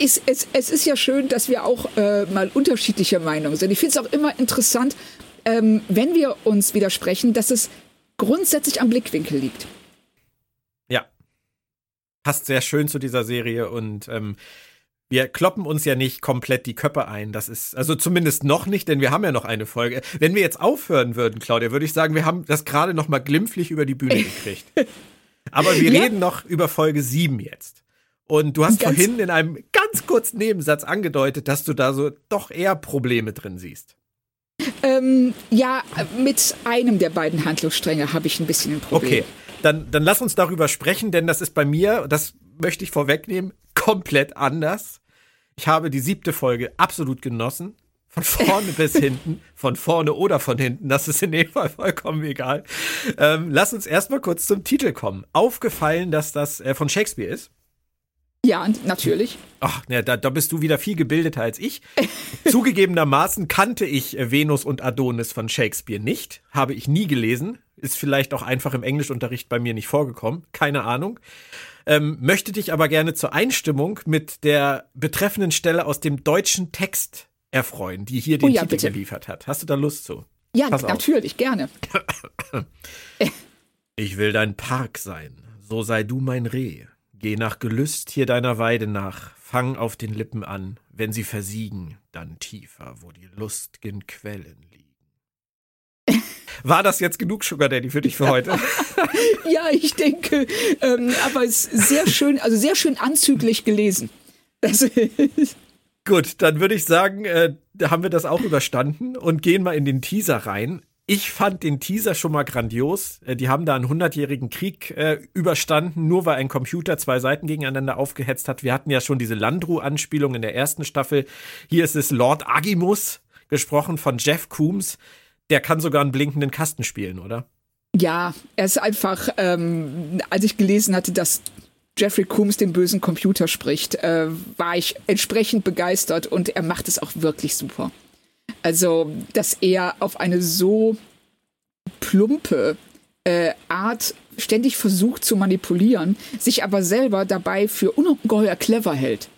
ist, es, es ist ja schön, dass wir auch äh, mal unterschiedlicher Meinung sind. Ich finde es auch immer interessant, ähm, wenn wir uns widersprechen, dass es grundsätzlich am Blickwinkel liegt. Ja. Passt sehr schön zu dieser Serie und ähm, wir kloppen uns ja nicht komplett die Köpfe ein. Das ist, also zumindest noch nicht, denn wir haben ja noch eine Folge. Wenn wir jetzt aufhören würden, Claudia, würde ich sagen, wir haben das gerade noch mal glimpflich über die Bühne gekriegt. Aber wir ja. reden noch über Folge 7 jetzt. Und du hast ganz vorhin in einem ganz kurzen Nebensatz angedeutet, dass du da so doch eher Probleme drin siehst. Ähm, ja, mit einem der beiden Handlungsstränge habe ich ein bisschen ein Problem. Okay, dann, dann lass uns darüber sprechen, denn das ist bei mir, das möchte ich vorwegnehmen, komplett anders. Ich habe die siebte Folge absolut genossen. Von vorne bis hinten, von vorne oder von hinten, das ist in dem Fall vollkommen egal. Ähm, lass uns erstmal kurz zum Titel kommen. Aufgefallen, dass das äh, von Shakespeare ist. Ja, natürlich. Ach, ja, da, da bist du wieder viel gebildeter als ich. Zugegebenermaßen kannte ich äh, Venus und Adonis von Shakespeare nicht. Habe ich nie gelesen. Ist vielleicht auch einfach im Englischunterricht bei mir nicht vorgekommen. Keine Ahnung. Ähm, möchte dich aber gerne zur Einstimmung mit der betreffenden Stelle aus dem deutschen Text erfreuen, die hier den oh ja, Titel bitte. geliefert hat. Hast du da Lust zu? Ja, Pass natürlich, auf. gerne. ich will dein Park sein, so sei du mein Reh. Geh nach Gelüst hier deiner Weide nach, fang auf den Lippen an, wenn sie versiegen, dann tiefer, wo die lust'gen Quellen liegen. War das jetzt genug, Sugar Daddy, für dich für heute? ja, ich denke, ähm, aber es ist sehr schön, also sehr schön anzüglich gelesen. Gut, dann würde ich sagen, äh, haben wir das auch überstanden und gehen mal in den Teaser rein. Ich fand den Teaser schon mal grandios. Äh, die haben da einen hundertjährigen Krieg äh, überstanden, nur weil ein Computer zwei Seiten gegeneinander aufgehetzt hat. Wir hatten ja schon diese Landru-Anspielung in der ersten Staffel. Hier ist es Lord Agimus, gesprochen von Jeff Coombs. Der kann sogar einen blinkenden Kasten spielen, oder? Ja, er ist einfach, ähm, als ich gelesen hatte, dass Jeffrey Coombs den bösen Computer spricht, äh, war ich entsprechend begeistert und er macht es auch wirklich super. Also, dass er auf eine so plumpe äh, Art ständig versucht zu manipulieren, sich aber selber dabei für ungeheuer clever hält.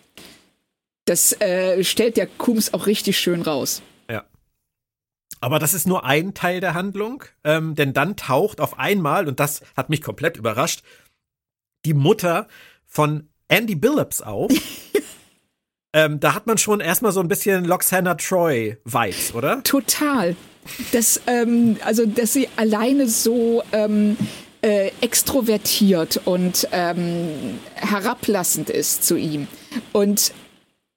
Das äh, stellt der Kums auch richtig schön raus. Ja. Aber das ist nur ein Teil der Handlung, ähm, denn dann taucht auf einmal, und das hat mich komplett überrascht, die Mutter von Andy Billups auf. ähm, da hat man schon erstmal so ein bisschen Loxana Troy-Vibes, oder? Total. Das, ähm, also, dass sie alleine so ähm, äh, extrovertiert und ähm, herablassend ist zu ihm. Und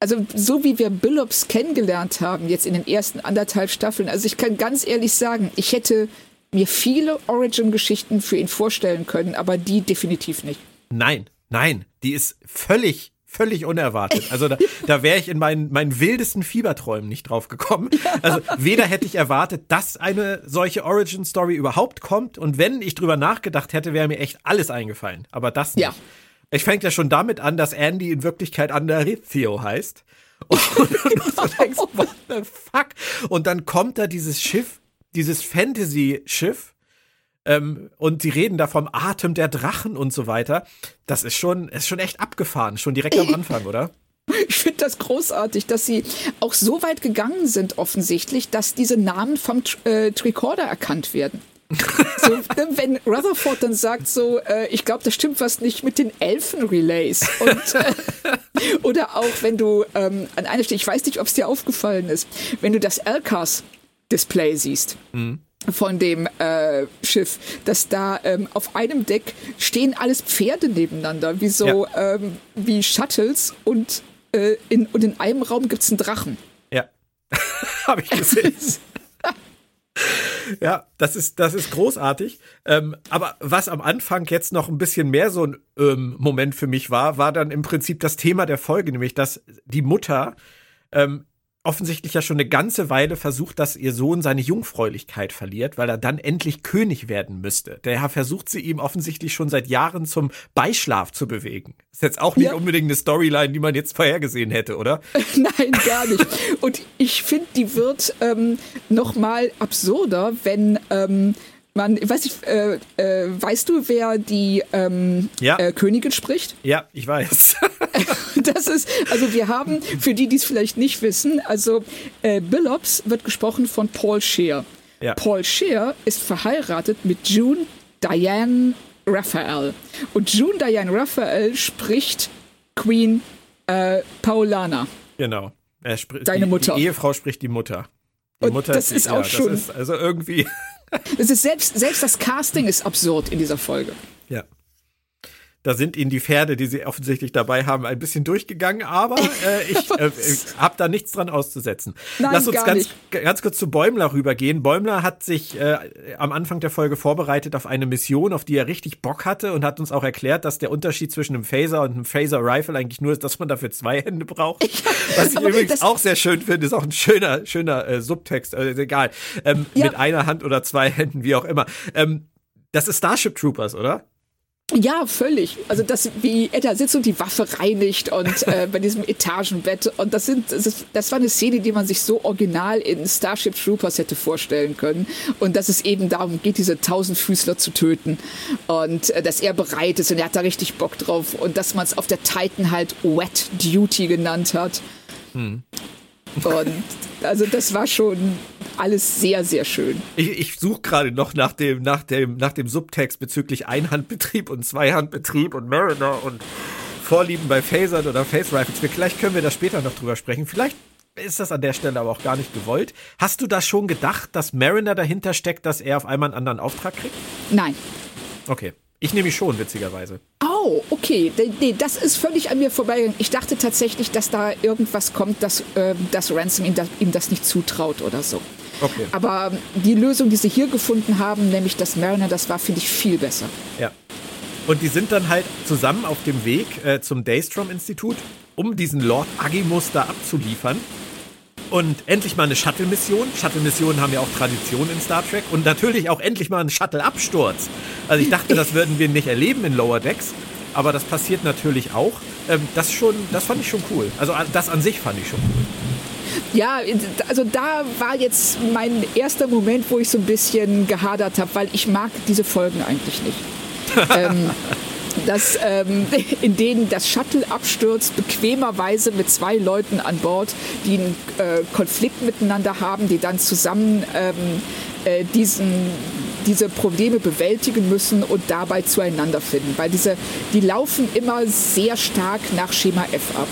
also so wie wir Billups kennengelernt haben, jetzt in den ersten anderthalb Staffeln, also ich kann ganz ehrlich sagen, ich hätte mir viele Origin-Geschichten für ihn vorstellen können, aber die definitiv nicht. Nein, nein, die ist völlig völlig unerwartet. Also da, da wäre ich in meinen, meinen wildesten Fieberträumen nicht drauf gekommen. Also weder hätte ich erwartet, dass eine solche Origin-Story überhaupt kommt und wenn ich drüber nachgedacht hätte, wäre mir echt alles eingefallen. Aber das nicht. Ja. Ich fängt ja schon damit an, dass Andy in Wirklichkeit Anderithio heißt. Und, und, und du denkst, what the fuck? Und dann kommt da dieses Schiff, dieses Fantasy-Schiff, ähm, und sie reden da vom Atem der Drachen und so weiter. Das ist schon, ist schon echt abgefahren, schon direkt am Anfang, oder? Ich finde das großartig, dass sie auch so weit gegangen sind, offensichtlich, dass diese Namen vom äh, Tricorder erkannt werden. so, ne, wenn Rutherford dann sagt so, äh, ich glaube, da stimmt was nicht mit den Elfen-Relays. äh, oder auch wenn du ähm, an einer Stelle, ich weiß nicht, ob es dir aufgefallen ist, wenn du das Elcas-Display siehst. Mhm von dem äh, Schiff, dass da ähm, auf einem Deck stehen alles Pferde nebeneinander, wie so ja. ähm, wie Shuttles und, äh, in, und in einem Raum gibt es einen Drachen. Ja, habe ich gesehen. Ja, das ist, das ist großartig. Ähm, aber was am Anfang jetzt noch ein bisschen mehr so ein ähm, Moment für mich war, war dann im Prinzip das Thema der Folge, nämlich dass die Mutter ähm, offensichtlich ja schon eine ganze Weile versucht, dass ihr Sohn seine Jungfräulichkeit verliert, weil er dann endlich König werden müsste. Daher versucht sie ihm offensichtlich schon seit Jahren zum Beischlaf zu bewegen. Ist jetzt auch nicht ja. unbedingt eine Storyline, die man jetzt vorhergesehen hätte, oder? Nein, gar nicht. Und ich finde, die wird ähm, noch mal absurder, wenn ähm, man, weiß ich, äh, äh, weißt du, wer die ähm, ja. äh, Königin spricht? Ja, ich weiß. das ist, also wir haben, für die, die es vielleicht nicht wissen, also äh, Billops wird gesprochen von Paul Scheer. Ja. Paul Scheer ist verheiratet mit June Diane Raphael. Und June Diane Raphael spricht Queen äh, Paulana. Genau. Er Deine Mutter. Die Ehefrau spricht die Mutter. Die Und Mutter das ist, ist auch ja, schon. Ist also irgendwie. Es ist selbst, selbst das Casting ist absurd in dieser Folge. Ja. Da sind ihnen die Pferde, die sie offensichtlich dabei haben, ein bisschen durchgegangen, aber äh, ich äh, habe da nichts dran auszusetzen. Nein, Lass uns ganz, nicht. ganz kurz zu Bäumler rübergehen. Bäumler hat sich äh, am Anfang der Folge vorbereitet auf eine Mission, auf die er richtig Bock hatte und hat uns auch erklärt, dass der Unterschied zwischen einem Phaser und einem Phaser Rifle eigentlich nur ist, dass man dafür zwei Hände braucht. Was ich übrigens auch sehr schön finde, ist auch ein schöner, schöner äh, Subtext, äh, egal. Ähm, ja. Mit einer Hand oder zwei Händen, wie auch immer. Ähm, das ist Starship Troopers, oder? Ja, völlig. Also das, wie er da sitzt und die Waffe reinigt und äh, bei diesem Etagenbett. Und das sind, das, ist, das war eine Szene, die man sich so original in Starship Troopers hätte vorstellen können. Und dass es eben darum geht, diese Tausendfüßler zu töten. Und äh, dass er bereit ist und er hat da richtig Bock drauf. Und dass man es auf der Titan halt Wet Duty genannt hat. Hm. Und also das war schon alles sehr, sehr schön. Ich, ich suche gerade noch nach dem, nach, dem, nach dem Subtext bezüglich Einhandbetrieb und Zweihandbetrieb und Mariner und Vorlieben bei Phasern oder Phase Rifles. Vielleicht können wir da später noch drüber sprechen. Vielleicht ist das an der Stelle aber auch gar nicht gewollt. Hast du da schon gedacht, dass Mariner dahinter steckt, dass er auf einmal einen anderen Auftrag kriegt? Nein. Okay. Ich nehme mich schon, witzigerweise. Oh, okay. Nee, das ist völlig an mir vorbeigegangen. Ich dachte tatsächlich, dass da irgendwas kommt, dass, äh, dass Ransom ihm das, ihm das nicht zutraut oder so. Okay. Aber die Lösung, die sie hier gefunden haben, nämlich das Mariner, das war, finde ich, viel besser. Ja. Und die sind dann halt zusammen auf dem Weg äh, zum Daystrom-Institut, um diesen Lord Agimus da abzuliefern. Und endlich mal eine Shuttle-Mission. Shuttle-Missionen haben ja auch Tradition in Star Trek. Und natürlich auch endlich mal ein Shuttle-Absturz. Also ich dachte, das würden wir nicht erleben in Lower Decks. Aber das passiert natürlich auch. Ähm, das, schon, das fand ich schon cool. Also das an sich fand ich schon cool. Ja, also da war jetzt mein erster Moment, wo ich so ein bisschen gehadert habe, weil ich mag diese Folgen eigentlich nicht. ähm, dass, ähm, in denen das Shuttle abstürzt, bequemerweise mit zwei Leuten an Bord, die einen äh, Konflikt miteinander haben, die dann zusammen ähm, äh, diesen, diese Probleme bewältigen müssen und dabei zueinander finden. Weil diese, die laufen immer sehr stark nach Schema F ab.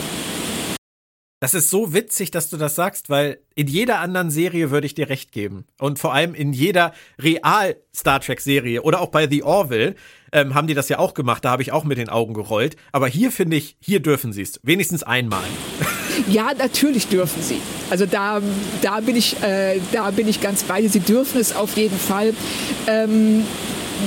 Das ist so witzig, dass du das sagst, weil in jeder anderen Serie würde ich dir recht geben. Und vor allem in jeder Real-Star Trek-Serie oder auch bei The Orville ähm, haben die das ja auch gemacht. Da habe ich auch mit den Augen gerollt. Aber hier finde ich, hier dürfen sie es. Wenigstens einmal. Ja, natürlich dürfen sie. Also da, da, bin, ich, äh, da bin ich ganz bei dir. Sie dürfen es auf jeden Fall. Ähm,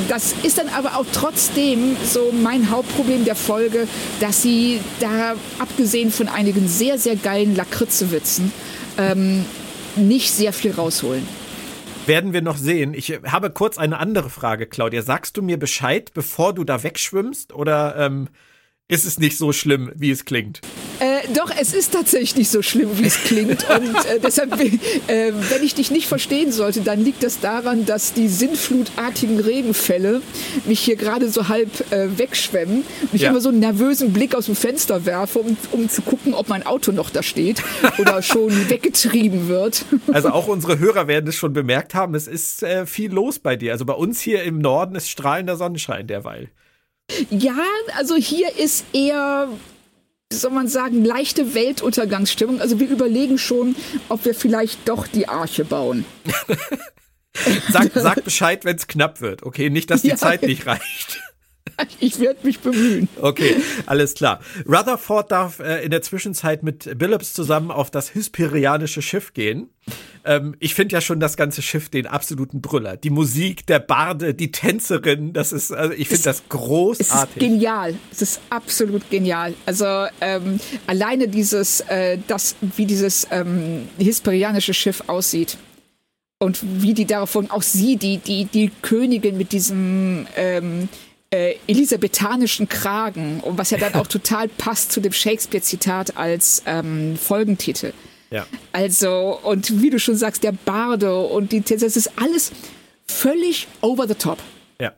das ist dann aber auch trotzdem so mein Hauptproblem der Folge, dass sie da, abgesehen von einigen sehr, sehr geilen Lakritzewitzen, ähm, nicht sehr viel rausholen. Werden wir noch sehen. Ich habe kurz eine andere Frage, Claudia. Sagst du mir Bescheid, bevor du da wegschwimmst? Oder ähm, ist es nicht so schlimm, wie es klingt? Äh, doch, es ist tatsächlich nicht so schlimm, wie es klingt. Und äh, deshalb, äh, wenn ich dich nicht verstehen sollte, dann liegt das daran, dass die sinnflutartigen Regenfälle mich hier gerade so halb äh, wegschwemmen und ich ja. immer so einen nervösen Blick aus dem Fenster werfe, um, um zu gucken, ob mein Auto noch da steht oder schon weggetrieben wird. Also auch unsere Hörer werden es schon bemerkt haben, es ist äh, viel los bei dir. Also bei uns hier im Norden ist strahlender Sonnenschein derweil. Ja, also hier ist eher soll man sagen, leichte Weltuntergangsstimmung. Also wir überlegen schon, ob wir vielleicht doch die Arche bauen. sag, sag Bescheid, wenn es knapp wird. Okay, nicht, dass die ja. Zeit nicht reicht. Ich werde mich bemühen. Okay, alles klar. Rutherford darf äh, in der Zwischenzeit mit Billups zusammen auf das hysperianische Schiff gehen. Ähm, ich finde ja schon das ganze Schiff den absoluten Brüller. Die Musik, der Barde, die Tänzerin, das ist, also ich finde das großartig. Es ist genial. Es ist absolut genial. Also ähm, alleine dieses, äh, das, wie dieses ähm, hysperianische Schiff aussieht und wie die davon, auch sie, die, die, die Königin mit diesem ähm, äh, elisabethanischen Kragen, und was ja dann auch total passt zu dem Shakespeare-Zitat als ähm, Folgentitel. Ja. Also, und wie du schon sagst, der Barde und die, das ist alles völlig over the top. Ja.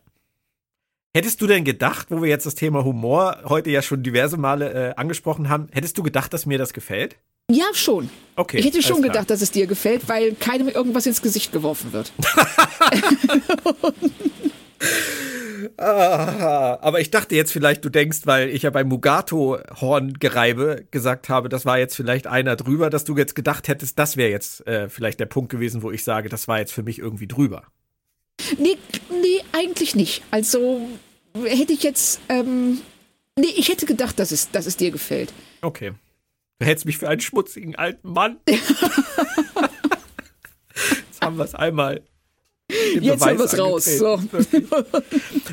Hättest du denn gedacht, wo wir jetzt das Thema Humor heute ja schon diverse Male äh, angesprochen haben, hättest du gedacht, dass mir das gefällt? Ja, schon. Okay. Ich hätte schon gedacht, dass es dir gefällt, weil keinem irgendwas ins Gesicht geworfen wird. Ah, aber ich dachte jetzt vielleicht, du denkst, weil ich ja beim Mugato-Horngereibe gesagt habe, das war jetzt vielleicht einer drüber, dass du jetzt gedacht hättest, das wäre jetzt äh, vielleicht der Punkt gewesen, wo ich sage, das war jetzt für mich irgendwie drüber. Nee, nee, eigentlich nicht. Also hätte ich jetzt, ähm, nee, ich hätte gedacht, dass es, dass es dir gefällt. Okay. Du hältst mich für einen schmutzigen alten Mann. jetzt haben wir es einmal. Jetzt haben wir es raus. So.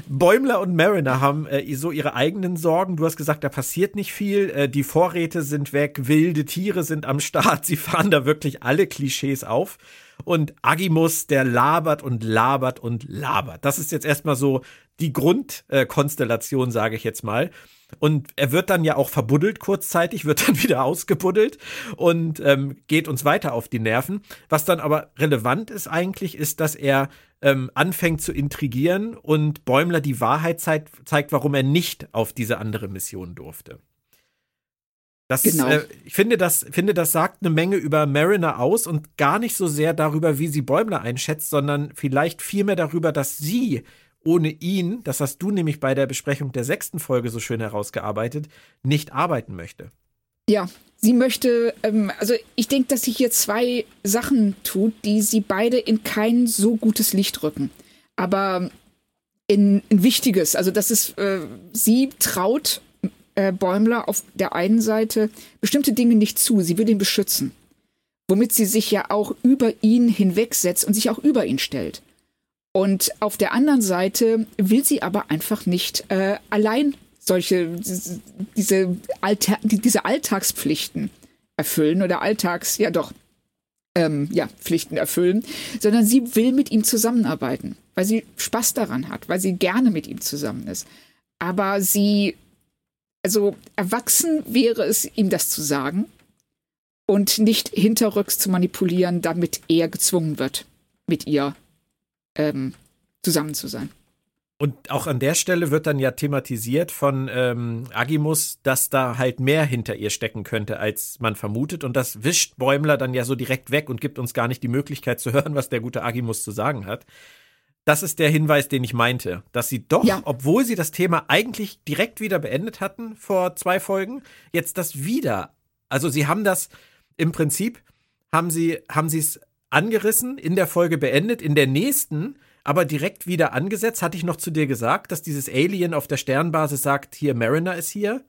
Bäumler und Mariner haben äh, so ihre eigenen Sorgen. Du hast gesagt, da passiert nicht viel. Äh, die Vorräte sind weg, wilde Tiere sind am Start. Sie fahren da wirklich alle Klischees auf. Und Agimus, der labert und labert und labert. Das ist jetzt erstmal so die Grundkonstellation, äh, sage ich jetzt mal. Und er wird dann ja auch verbuddelt kurzzeitig, wird dann wieder ausgebuddelt und ähm, geht uns weiter auf die Nerven. Was dann aber relevant ist eigentlich, ist, dass er ähm, anfängt zu intrigieren und Bäumler die Wahrheit zeigt, zeigt, warum er nicht auf diese andere Mission durfte. Das, genau. äh, ich finde das, finde, das sagt eine Menge über Mariner aus und gar nicht so sehr darüber, wie sie Bäumler einschätzt, sondern vielleicht vielmehr darüber, dass sie ohne ihn, das hast du nämlich bei der Besprechung der sechsten Folge so schön herausgearbeitet, nicht arbeiten möchte. Ja, sie möchte, ähm, also ich denke, dass sie hier zwei Sachen tut, die sie beide in kein so gutes Licht rücken. Aber in ein wichtiges. Also das ist, äh, sie traut äh, Bäumler auf der einen Seite bestimmte Dinge nicht zu. Sie will ihn beschützen. Womit sie sich ja auch über ihn hinwegsetzt und sich auch über ihn stellt. Und auf der anderen Seite will sie aber einfach nicht äh, allein solche, diese, Alter, diese Alltagspflichten erfüllen oder Alltags, ja doch, ähm, ja, Pflichten erfüllen, sondern sie will mit ihm zusammenarbeiten, weil sie Spaß daran hat, weil sie gerne mit ihm zusammen ist. Aber sie, also erwachsen wäre es, ihm das zu sagen. und nicht hinterrücks zu manipulieren, damit er gezwungen wird, mit ihr ähm, zusammen zu sein. Und auch an der Stelle wird dann ja thematisiert von ähm, Agimus, dass da halt mehr hinter ihr stecken könnte, als man vermutet. Und das wischt Bäumler dann ja so direkt weg und gibt uns gar nicht die Möglichkeit zu hören, was der gute Agimus zu sagen hat. Das ist der Hinweis, den ich meinte, dass sie doch, ja. obwohl sie das Thema eigentlich direkt wieder beendet hatten vor zwei Folgen, jetzt das wieder. Also sie haben das im Prinzip haben sie haben sie es angerissen, in der Folge beendet, in der nächsten aber direkt wieder angesetzt. Hatte ich noch zu dir gesagt, dass dieses Alien auf der Sternbasis sagt, hier Mariner ist hier?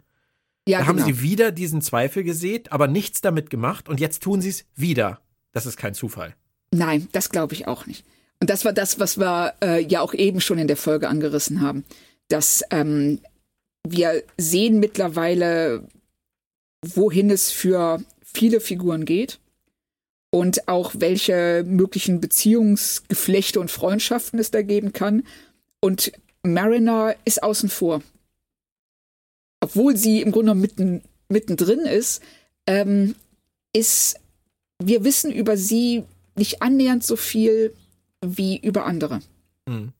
Ja, da genau. haben sie wieder diesen Zweifel gesät, aber nichts damit gemacht und jetzt tun sie es wieder. Das ist kein Zufall. Nein, das glaube ich auch nicht. Und das war das, was wir äh, ja auch eben schon in der Folge angerissen haben, dass ähm, wir sehen mittlerweile, wohin es für viele Figuren geht und auch welche möglichen Beziehungsgeflechte und Freundschaften es da geben kann. Und Mariner ist außen vor. Obwohl sie im Grunde mitten, mittendrin ist, ähm, ist, wir wissen über sie nicht annähernd so viel wie über andere. Hm.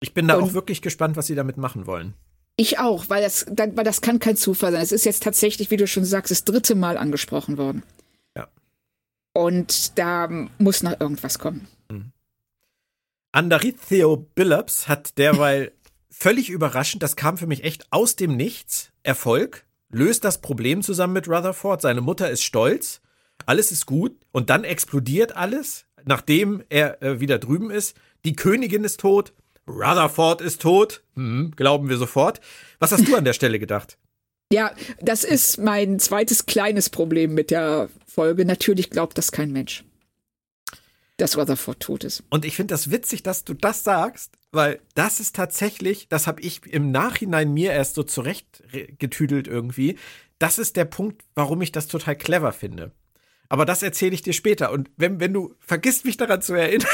Ich bin da und auch wirklich gespannt, was sie damit machen wollen. Ich auch, weil das, weil das kann kein Zufall sein. Es ist jetzt tatsächlich, wie du schon sagst, das dritte Mal angesprochen worden. Und da muss noch irgendwas kommen. Andaritheo Billups hat derweil völlig überraschend, das kam für mich echt aus dem Nichts, Erfolg, löst das Problem zusammen mit Rutherford. Seine Mutter ist stolz, alles ist gut und dann explodiert alles, nachdem er äh, wieder drüben ist. Die Königin ist tot, Rutherford ist tot, hm, glauben wir sofort. Was hast du an der Stelle gedacht? Ja, das ist mein zweites kleines Problem mit der Folge. Natürlich glaubt das kein Mensch, dass Rutherford tot ist. Und ich finde das witzig, dass du das sagst, weil das ist tatsächlich, das habe ich im Nachhinein mir erst so zurechtgetüdelt irgendwie. Das ist der Punkt, warum ich das total clever finde. Aber das erzähle ich dir später. Und wenn, wenn du vergisst, mich daran zu erinnern,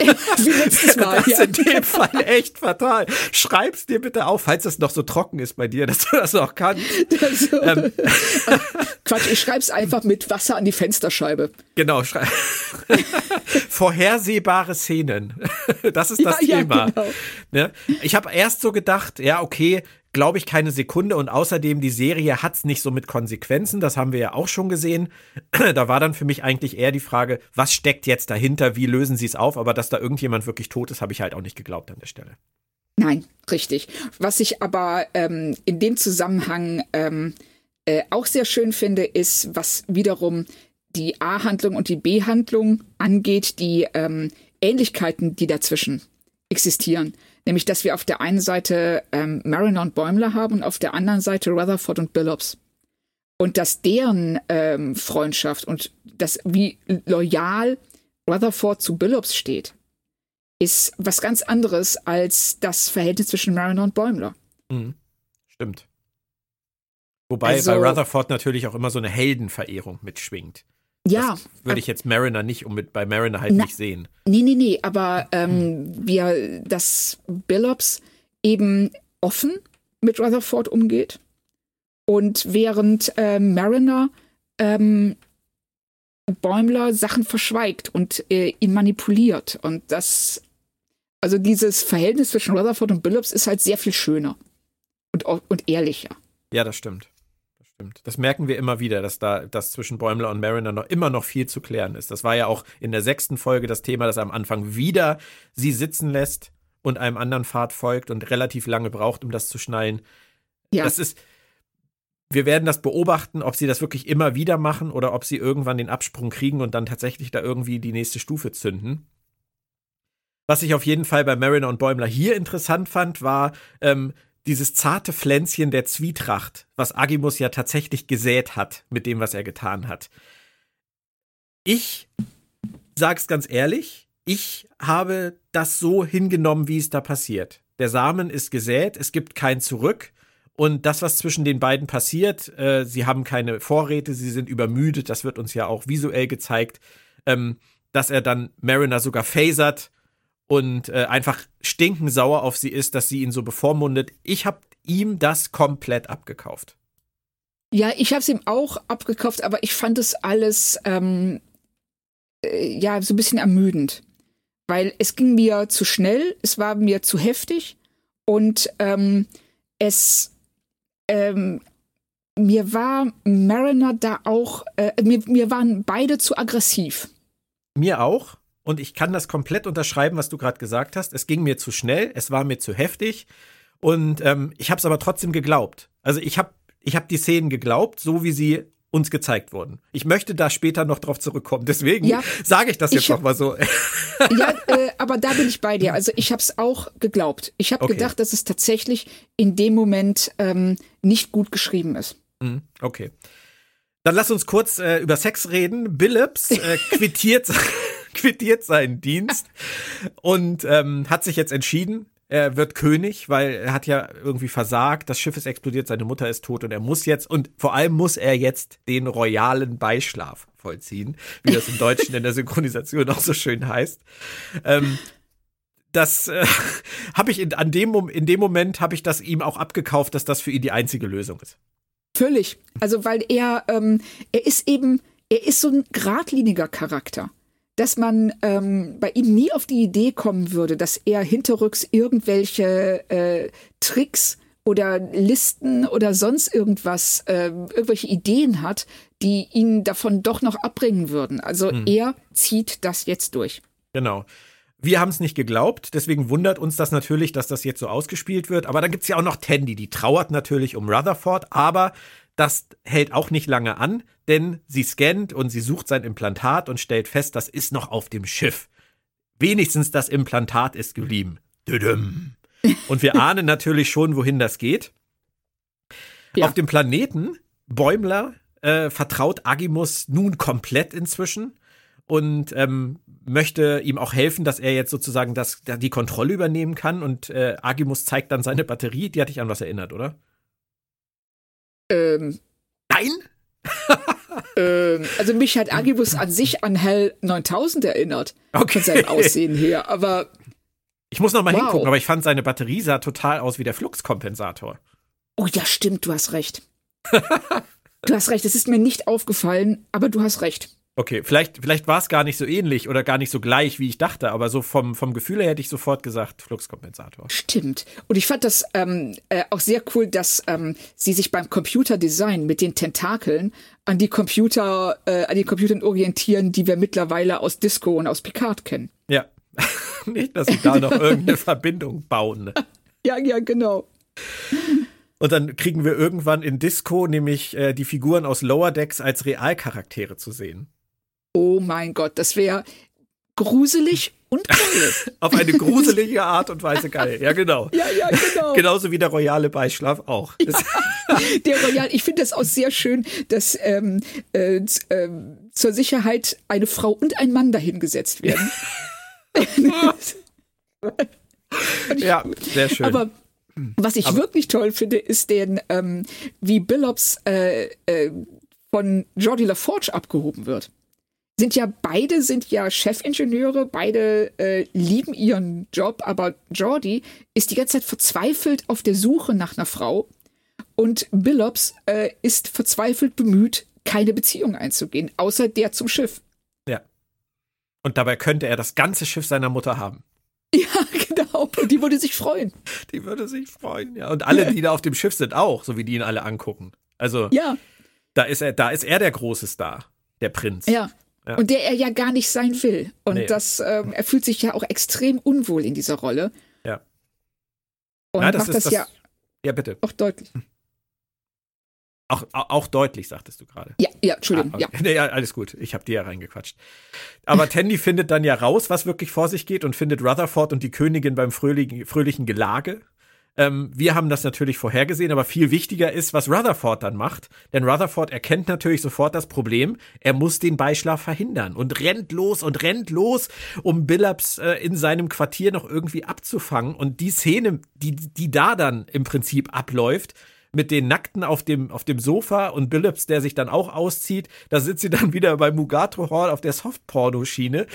Wie letztes Mal. Das ist ja. in dem Fall echt fatal. Schreib's dir bitte auf, falls das noch so trocken ist bei dir, dass du das noch kannst. Das so. ähm. Quatsch, ich schreib's einfach mit Wasser an die Fensterscheibe. Genau, schrei Vorhersehbare Szenen. Das ist das ja, Thema. Ja, genau. Ne? Ich habe erst so gedacht, ja, okay, glaube ich, keine Sekunde. Und außerdem, die Serie hat's nicht so mit Konsequenzen. Das haben wir ja auch schon gesehen. da war dann für mich eigentlich eher die Frage, was steckt jetzt dahinter? Wie lösen sie es auf? Aber dass da irgendjemand wirklich tot ist, habe ich halt auch nicht geglaubt an der Stelle. Nein, richtig. Was ich aber ähm, in dem Zusammenhang ähm, äh, auch sehr schön finde, ist, was wiederum die A-Handlung und die B-Handlung angeht, die ähm, Ähnlichkeiten, die dazwischen existieren. Nämlich, dass wir auf der einen Seite ähm, Mariner und Bäumler haben und auf der anderen Seite Rutherford und Billups. Und dass deren ähm, Freundschaft und das, wie loyal Rutherford zu Billups steht, ist was ganz anderes als das Verhältnis zwischen Mariner und Bäumler. Mhm. Stimmt. Wobei also, bei Rutherford natürlich auch immer so eine Heldenverehrung mitschwingt. Ja. Das würde ich jetzt Mariner nicht um mit bei Mariner halt na, nicht sehen. Nee, nee, nee, aber ähm, hm. wir, dass Billups eben offen mit Rutherford umgeht und während äh, Mariner ähm, Bäumler Sachen verschweigt und äh, ihn manipuliert und das also dieses Verhältnis zwischen Rutherford und Billups ist halt sehr viel schöner und, und ehrlicher. Ja, das stimmt. Stimmt. Das merken wir immer wieder, dass da das zwischen Bäumler und Mariner noch immer noch viel zu klären ist. Das war ja auch in der sechsten Folge das Thema, dass er am Anfang wieder sie sitzen lässt und einem anderen Pfad folgt und relativ lange braucht, um das zu schnallen. Ja. Das ist. Wir werden das beobachten, ob sie das wirklich immer wieder machen oder ob sie irgendwann den Absprung kriegen und dann tatsächlich da irgendwie die nächste Stufe zünden. Was ich auf jeden Fall bei Mariner und Bäumler hier interessant fand, war, ähm, dieses zarte Pflänzchen der Zwietracht, was Agimus ja tatsächlich gesät hat mit dem, was er getan hat. Ich sag's ganz ehrlich, ich habe das so hingenommen, wie es da passiert. Der Samen ist gesät, es gibt kein Zurück. Und das, was zwischen den beiden passiert, äh, sie haben keine Vorräte, sie sind übermüdet, das wird uns ja auch visuell gezeigt, ähm, dass er dann Mariner sogar phasert und äh, einfach stinkensauer auf sie ist, dass sie ihn so bevormundet. Ich habe ihm das komplett abgekauft. Ja, ich habe es ihm auch abgekauft, aber ich fand es alles ähm, äh, ja so ein bisschen ermüdend, weil es ging mir zu schnell, es war mir zu heftig und ähm, es ähm, mir war Mariner da auch, äh, mir, mir waren beide zu aggressiv. Mir auch. Und ich kann das komplett unterschreiben, was du gerade gesagt hast. Es ging mir zu schnell, es war mir zu heftig. Und ähm, ich habe es aber trotzdem geglaubt. Also ich habe ich hab die Szenen geglaubt, so wie sie uns gezeigt wurden. Ich möchte da später noch drauf zurückkommen. Deswegen ja, sage ich das jetzt noch mal so. ja, äh, aber da bin ich bei dir. Also ich habe es auch geglaubt. Ich habe okay. gedacht, dass es tatsächlich in dem Moment ähm, nicht gut geschrieben ist. Mhm, okay. Dann lass uns kurz äh, über Sex reden. Billups äh, quittiert, quittiert seinen Dienst und ähm, hat sich jetzt entschieden, er wird König, weil er hat ja irgendwie versagt, das Schiff ist explodiert, seine Mutter ist tot und er muss jetzt, und vor allem muss er jetzt den royalen Beischlaf vollziehen, wie das im Deutschen in der Synchronisation auch so schön heißt. Ähm, das äh, habe ich in, an dem, in dem Moment habe ich das ihm auch abgekauft, dass das für ihn die einzige Lösung ist. Völlig. Also weil er, ähm, er ist eben, er ist so ein geradliniger Charakter dass man ähm, bei ihm nie auf die Idee kommen würde, dass er hinterrücks irgendwelche äh, Tricks oder Listen oder sonst irgendwas, äh, irgendwelche Ideen hat, die ihn davon doch noch abbringen würden. Also hm. er zieht das jetzt durch. Genau. Wir haben es nicht geglaubt, deswegen wundert uns das natürlich, dass das jetzt so ausgespielt wird. Aber dann gibt es ja auch noch Tandy, die trauert natürlich um Rutherford, aber das hält auch nicht lange an, denn sie scannt und sie sucht sein Implantat und stellt fest, das ist noch auf dem Schiff. Wenigstens das Implantat ist geblieben. Und wir ahnen natürlich schon, wohin das geht. Ja. Auf dem Planeten Bäumler äh, vertraut Agimus nun komplett inzwischen und ähm, möchte ihm auch helfen, dass er jetzt sozusagen das, die Kontrolle übernehmen kann. Und äh, Agimus zeigt dann seine Batterie. Die hat dich an was erinnert, oder? Ähm, Nein? ähm, also mich hat Agibus an sich an Hell 9000 erinnert. Okay. Von seinem Aussehen her, aber. Ich muss noch mal wow. hingucken, aber ich fand seine Batterie sah total aus wie der Fluxkompensator. Oh ja, stimmt, du hast recht. du hast recht, es ist mir nicht aufgefallen, aber du hast recht. Okay, vielleicht, vielleicht war es gar nicht so ähnlich oder gar nicht so gleich, wie ich dachte, aber so vom, vom Gefühl her hätte ich sofort gesagt, Fluxkompensator. Stimmt. Und ich fand das ähm, äh, auch sehr cool, dass ähm, sie sich beim Computerdesign mit den Tentakeln an die Computer, äh, an die Computern orientieren, die wir mittlerweile aus Disco und aus Picard kennen. Ja. nicht, dass sie da noch irgendeine Verbindung bauen. Ne? Ja, ja, genau. Und dann kriegen wir irgendwann in Disco nämlich äh, die Figuren aus Lower Decks als Realcharaktere zu sehen. Oh mein Gott, das wäre gruselig und geil. Auf eine gruselige Art und Weise geil. Ja, genau. Ja, ja, genau. Genauso wie der royale Beischlaf auch. Ja, der Royal, ich finde das auch sehr schön, dass ähm, äh, äh, zur Sicherheit eine Frau und ein Mann dahingesetzt werden. ja, sehr schön. Aber was ich Aber wirklich toll finde, ist den, ähm, wie Billops äh, äh, von Jordi LaForge abgehoben wird sind ja beide sind ja Chefingenieure, beide äh, lieben ihren Job, aber Jordi ist die ganze Zeit verzweifelt auf der Suche nach einer Frau und Billops äh, ist verzweifelt bemüht, keine Beziehung einzugehen, außer der zum Schiff. Ja. Und dabei könnte er das ganze Schiff seiner Mutter haben. Ja, genau. Und die würde sich freuen. Die würde sich freuen, ja. Und alle, die da auf dem Schiff sind, auch, so wie die ihn alle angucken. Also, ja. da ist er, da ist er der große Star, der Prinz. Ja. Ja. Und der er ja gar nicht sein will. Und nee. das, ähm, er fühlt sich ja auch extrem unwohl in dieser Rolle. Ja. Und ja, das macht das, das, ja, ja bitte. auch deutlich. Auch, auch deutlich, sagtest du gerade. Ja, ja, Entschuldigung. Ah, okay. ja. Nee, alles gut. Ich habe dir ja reingequatscht. Aber Tandy findet dann ja raus, was wirklich vor sich geht und findet Rutherford und die Königin beim fröhlichen, fröhlichen Gelage. Ähm, wir haben das natürlich vorhergesehen, aber viel wichtiger ist, was Rutherford dann macht. Denn Rutherford erkennt natürlich sofort das Problem. Er muss den Beischlaf verhindern und rennt los und rennt los, um Billups äh, in seinem Quartier noch irgendwie abzufangen. Und die Szene, die, die da dann im Prinzip abläuft, mit den Nackten auf dem, auf dem Sofa und Billups, der sich dann auch auszieht. Da sitzt sie dann wieder bei Mugato Hall auf der Softporno-Schiene.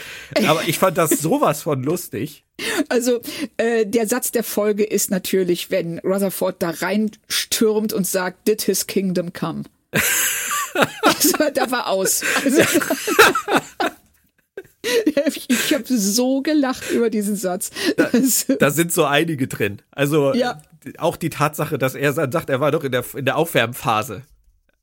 Aber ich fand das sowas von lustig. Also äh, der Satz der Folge ist natürlich, wenn Rutherford da reinstürmt und sagt, did his kingdom come? war, da war aus. Also, ich habe so gelacht über diesen Satz. Da, da, sind so einige drin. Also ja. auch die Tatsache, dass er sagt, er war doch in der, in der Aufwärmphase.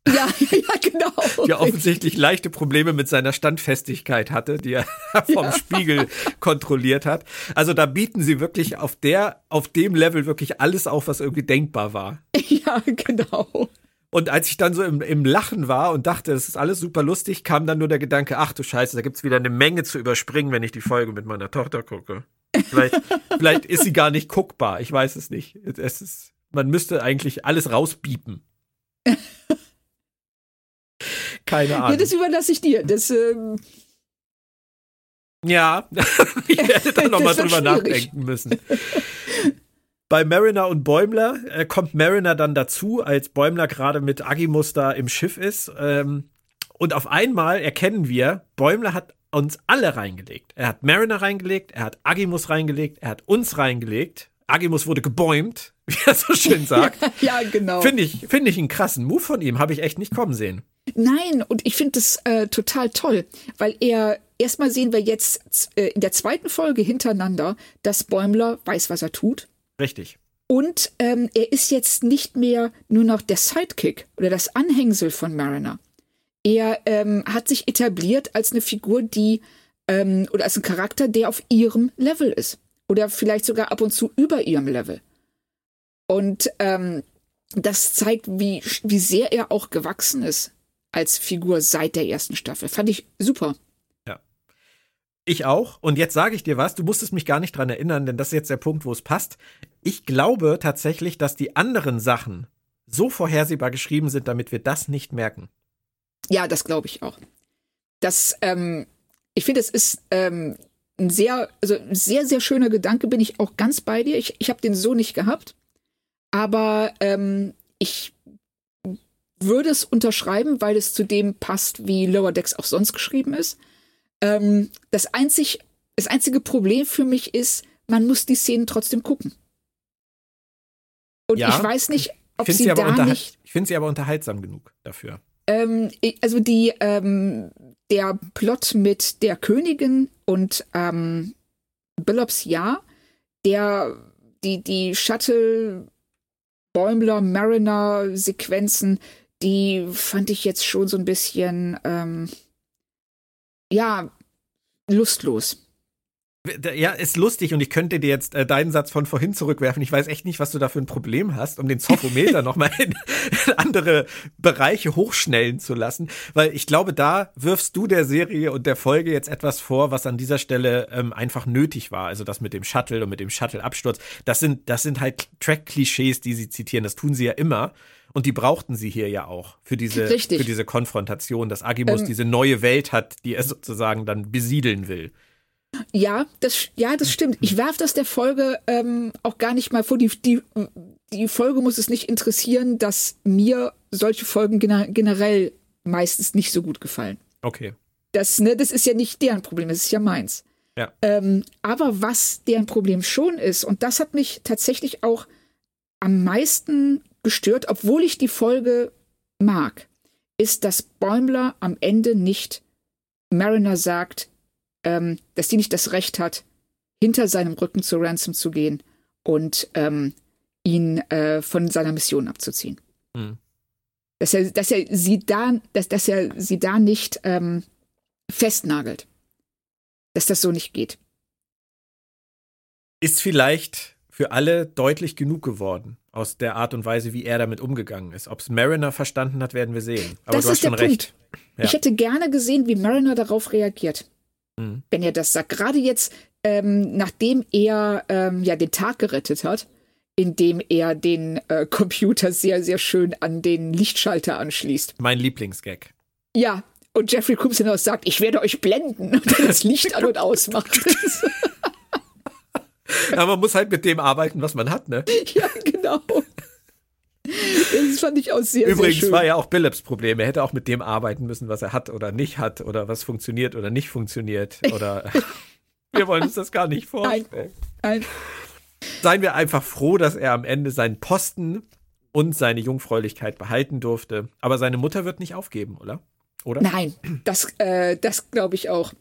Ja, ja, genau. Der offensichtlich leichte Probleme mit seiner Standfestigkeit hatte, die er vom ja. Spiegel kontrolliert hat. Also da bieten sie wirklich auf der, auf dem Level wirklich alles auf, was irgendwie denkbar war. Ja, genau. Und als ich dann so im, im Lachen war und dachte, das ist alles super lustig, kam dann nur der Gedanke, ach du Scheiße, da gibt's wieder eine Menge zu überspringen, wenn ich die Folge mit meiner Tochter gucke. Vielleicht, vielleicht ist sie gar nicht guckbar, ich weiß es nicht. Es ist, man müsste eigentlich alles rausbiepen. Keine Ahnung. Ja, das überlasse ich dir. Das, ähm ja, ich hätte da nochmal drüber schwierig. nachdenken müssen. Bei Mariner und Bäumler äh, kommt Mariner dann dazu, als Bäumler gerade mit Agimus da im Schiff ist. Ähm, und auf einmal erkennen wir, Bäumler hat uns alle reingelegt. Er hat Mariner reingelegt, er hat Agimus reingelegt, er hat uns reingelegt. Agimus wurde gebäumt, wie er so schön sagt. ja, genau. Finde ich, finde ich einen krassen Move von ihm, habe ich echt nicht kommen sehen. Nein, und ich finde das äh, total toll, weil er erstmal sehen wir jetzt äh, in der zweiten Folge hintereinander, dass Bäumler weiß, was er tut. Richtig. Und ähm, er ist jetzt nicht mehr nur noch der Sidekick oder das Anhängsel von Mariner. Er ähm, hat sich etabliert als eine Figur, die ähm, oder als ein Charakter, der auf ihrem Level ist. Oder vielleicht sogar ab und zu über ihrem Level. Und ähm, das zeigt, wie, wie sehr er auch gewachsen ist als Figur seit der ersten Staffel. Fand ich super. Ja. Ich auch. Und jetzt sage ich dir was, du musstest mich gar nicht dran erinnern, denn das ist jetzt der Punkt, wo es passt. Ich glaube tatsächlich, dass die anderen Sachen so vorhersehbar geschrieben sind, damit wir das nicht merken. Ja, das glaube ich auch. Das, ähm, ich finde, es ist ähm, ein sehr, also sehr, sehr schöner Gedanke, bin ich auch ganz bei dir. Ich, ich habe den so nicht gehabt. Aber ähm, ich würde es unterschreiben, weil es zu dem passt, wie Lower Decks auch sonst geschrieben ist. Ähm, das, einzig, das einzige Problem für mich ist, man muss die Szenen trotzdem gucken. Und ja, ich weiß nicht, ob sie, sie da nicht. Ich finde sie aber unterhaltsam genug dafür. Ähm, also die, ähm, der Plot mit der Königin und ähm, Billops Ja, der, die, die Shuttle Bäumler, Mariner Sequenzen, die fand ich jetzt schon so ein bisschen, ähm, ja, lustlos. Ja, ist lustig und ich könnte dir jetzt äh, deinen Satz von vorhin zurückwerfen. Ich weiß echt nicht, was du da für ein Problem hast, um den Zophometer nochmal in, in andere Bereiche hochschnellen zu lassen, weil ich glaube, da wirfst du der Serie und der Folge jetzt etwas vor, was an dieser Stelle ähm, einfach nötig war. Also das mit dem Shuttle und mit dem Shuttle-Absturz. Das sind, das sind halt Track-Klischees, die sie zitieren. Das tun sie ja immer. Und die brauchten sie hier ja auch für diese, Richtig. für diese Konfrontation, dass Agimus ähm, diese neue Welt hat, die er sozusagen dann besiedeln will. Ja, das, ja, das stimmt. Ich werfe das der Folge ähm, auch gar nicht mal vor. Die, die, die Folge muss es nicht interessieren, dass mir solche Folgen generell meistens nicht so gut gefallen. Okay. Das, ne, das ist ja nicht deren Problem, das ist ja meins. Ja. Ähm, aber was deren Problem schon ist, und das hat mich tatsächlich auch am meisten gestört, obwohl ich die Folge mag, ist, dass Bäumler am Ende nicht Mariner sagt, ähm, dass die nicht das Recht hat, hinter seinem Rücken zu Ransom zu gehen und ähm, ihn äh, von seiner Mission abzuziehen. Mhm. Dass er, dass er sie da, dass, dass er sie da nicht ähm, festnagelt. Dass das so nicht geht. Ist vielleicht für alle deutlich genug geworden aus der Art und Weise, wie er damit umgegangen ist. Ob es Mariner verstanden hat, werden wir sehen. Aber das du hast ist schon der recht. Punkt. Ja. Ich hätte gerne gesehen, wie Mariner darauf reagiert. Mhm. Wenn er das sagt. Gerade jetzt, ähm, nachdem er ähm, ja den Tag gerettet hat, indem er den äh, Computer sehr, sehr schön an den Lichtschalter anschließt. Mein Lieblingsgag. Ja, und Jeffrey Combs hinaus sagt, ich werde euch blenden und dann das Licht an und ausmacht. ja, man muss halt mit dem arbeiten, was man hat, ne? Ja, genau. Das fand ich auch sehr, Übrigens sehr war ja auch Billups Problem. Er hätte auch mit dem arbeiten müssen, was er hat oder nicht hat oder was funktioniert oder nicht funktioniert. Oder wir wollen uns das gar nicht vorstellen. Nein. Nein. Seien wir einfach froh, dass er am Ende seinen Posten und seine Jungfräulichkeit behalten durfte. Aber seine Mutter wird nicht aufgeben, oder? Oder? Nein, das, äh, das glaube ich auch.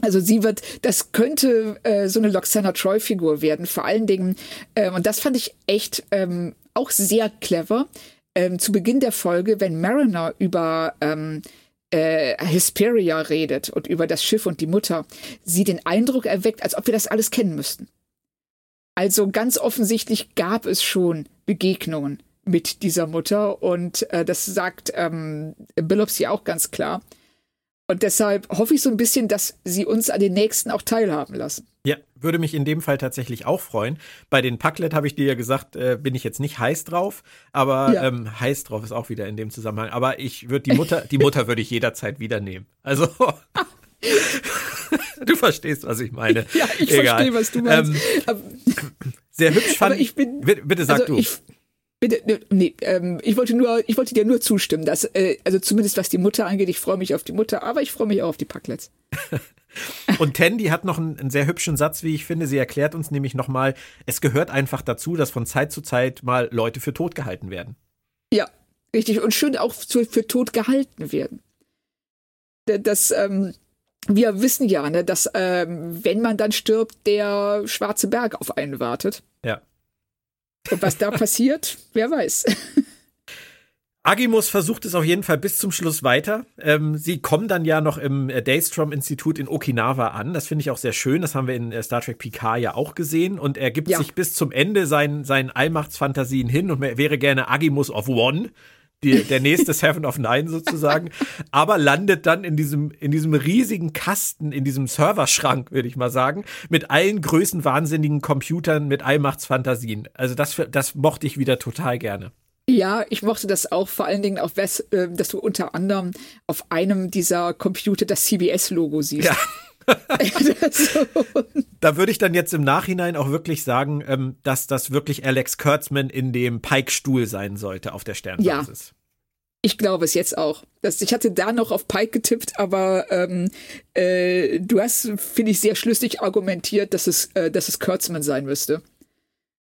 Also sie wird, das könnte äh, so eine Loxana Troy-Figur werden, vor allen Dingen, äh, und das fand ich echt ähm, auch sehr clever. Ähm, zu Beginn der Folge, wenn Mariner über ähm, äh, Hesperia redet und über das Schiff und die Mutter, sie den Eindruck erweckt, als ob wir das alles kennen müssten. Also ganz offensichtlich gab es schon Begegnungen mit dieser Mutter und äh, das sagt ähm, Billups ja auch ganz klar. Und deshalb hoffe ich so ein bisschen, dass sie uns an den nächsten auch teilhaben lassen. Ja, würde mich in dem Fall tatsächlich auch freuen. Bei den Packlet habe ich dir ja gesagt, äh, bin ich jetzt nicht heiß drauf, aber ja. ähm, heiß drauf ist auch wieder in dem Zusammenhang. Aber ich würde die Mutter, die Mutter würde ich jederzeit wieder nehmen. Also du verstehst, was ich meine. Ja, ich verstehe, was du meinst. Ähm, sehr hübsch fand ich. Bin, bitte sag also du. Ich, Bitte, nee, ähm, ich wollte nur, ich wollte dir nur zustimmen, dass, äh, also zumindest was die Mutter angeht, ich freue mich auf die Mutter, aber ich freue mich auch auf die Packlets. Und Tandy hat noch einen, einen, sehr hübschen Satz, wie ich finde. Sie erklärt uns nämlich nochmal, es gehört einfach dazu, dass von Zeit zu Zeit mal Leute für tot gehalten werden. Ja, richtig. Und schön auch für, für tot gehalten werden. Das, ähm, wir wissen ja, ne, dass ähm, wenn man dann stirbt, der schwarze Berg auf einen wartet. Ja. Und was da passiert, wer weiß. Agimus versucht es auf jeden Fall bis zum Schluss weiter. Ähm, sie kommen dann ja noch im äh, Daystrom-Institut in Okinawa an. Das finde ich auch sehr schön. Das haben wir in äh, Star Trek Picard ja auch gesehen. Und er gibt ja. sich bis zum Ende seinen, seinen Allmachtsfantasien hin und wäre gerne Agimus of One. Die, der nächste Seven of Nine sozusagen, aber landet dann in diesem, in diesem riesigen Kasten, in diesem Serverschrank, würde ich mal sagen, mit allen größenwahnsinnigen Computern mit Allmachtsfantasien. Also das, das mochte ich wieder total gerne. Ja, ich mochte das auch, vor allen Dingen auch, dass du unter anderem auf einem dieser Computer das CBS-Logo siehst. Ja. da würde ich dann jetzt im Nachhinein auch wirklich sagen, ähm, dass das wirklich Alex Kurtzman in dem Pike-Stuhl sein sollte auf der Sternbasis. Ja. Ich glaube es jetzt auch. Das, ich hatte da noch auf Pike getippt, aber ähm, äh, du hast, finde ich, sehr schlüssig argumentiert, dass es, äh, dass es Kurtzman sein müsste.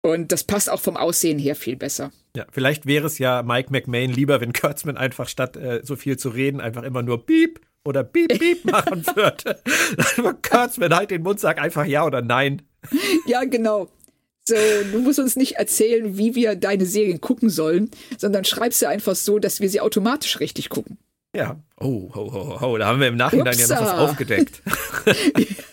Und das passt auch vom Aussehen her viel besser. Ja, vielleicht wäre es ja Mike McMahon lieber, wenn Kurtzman einfach statt äh, so viel zu reden einfach immer nur Piep oder Piep Piep machen würde. Dann Kurtzman halt den Mund, sag einfach ja oder nein. Ja, genau. So, du musst uns nicht erzählen, wie wir deine Serien gucken sollen, sondern schreib sie einfach so, dass wir sie automatisch richtig gucken. Ja. Oh, ho, ho, ho, da haben wir im Nachhinein Upsa. ja noch was aufgedeckt.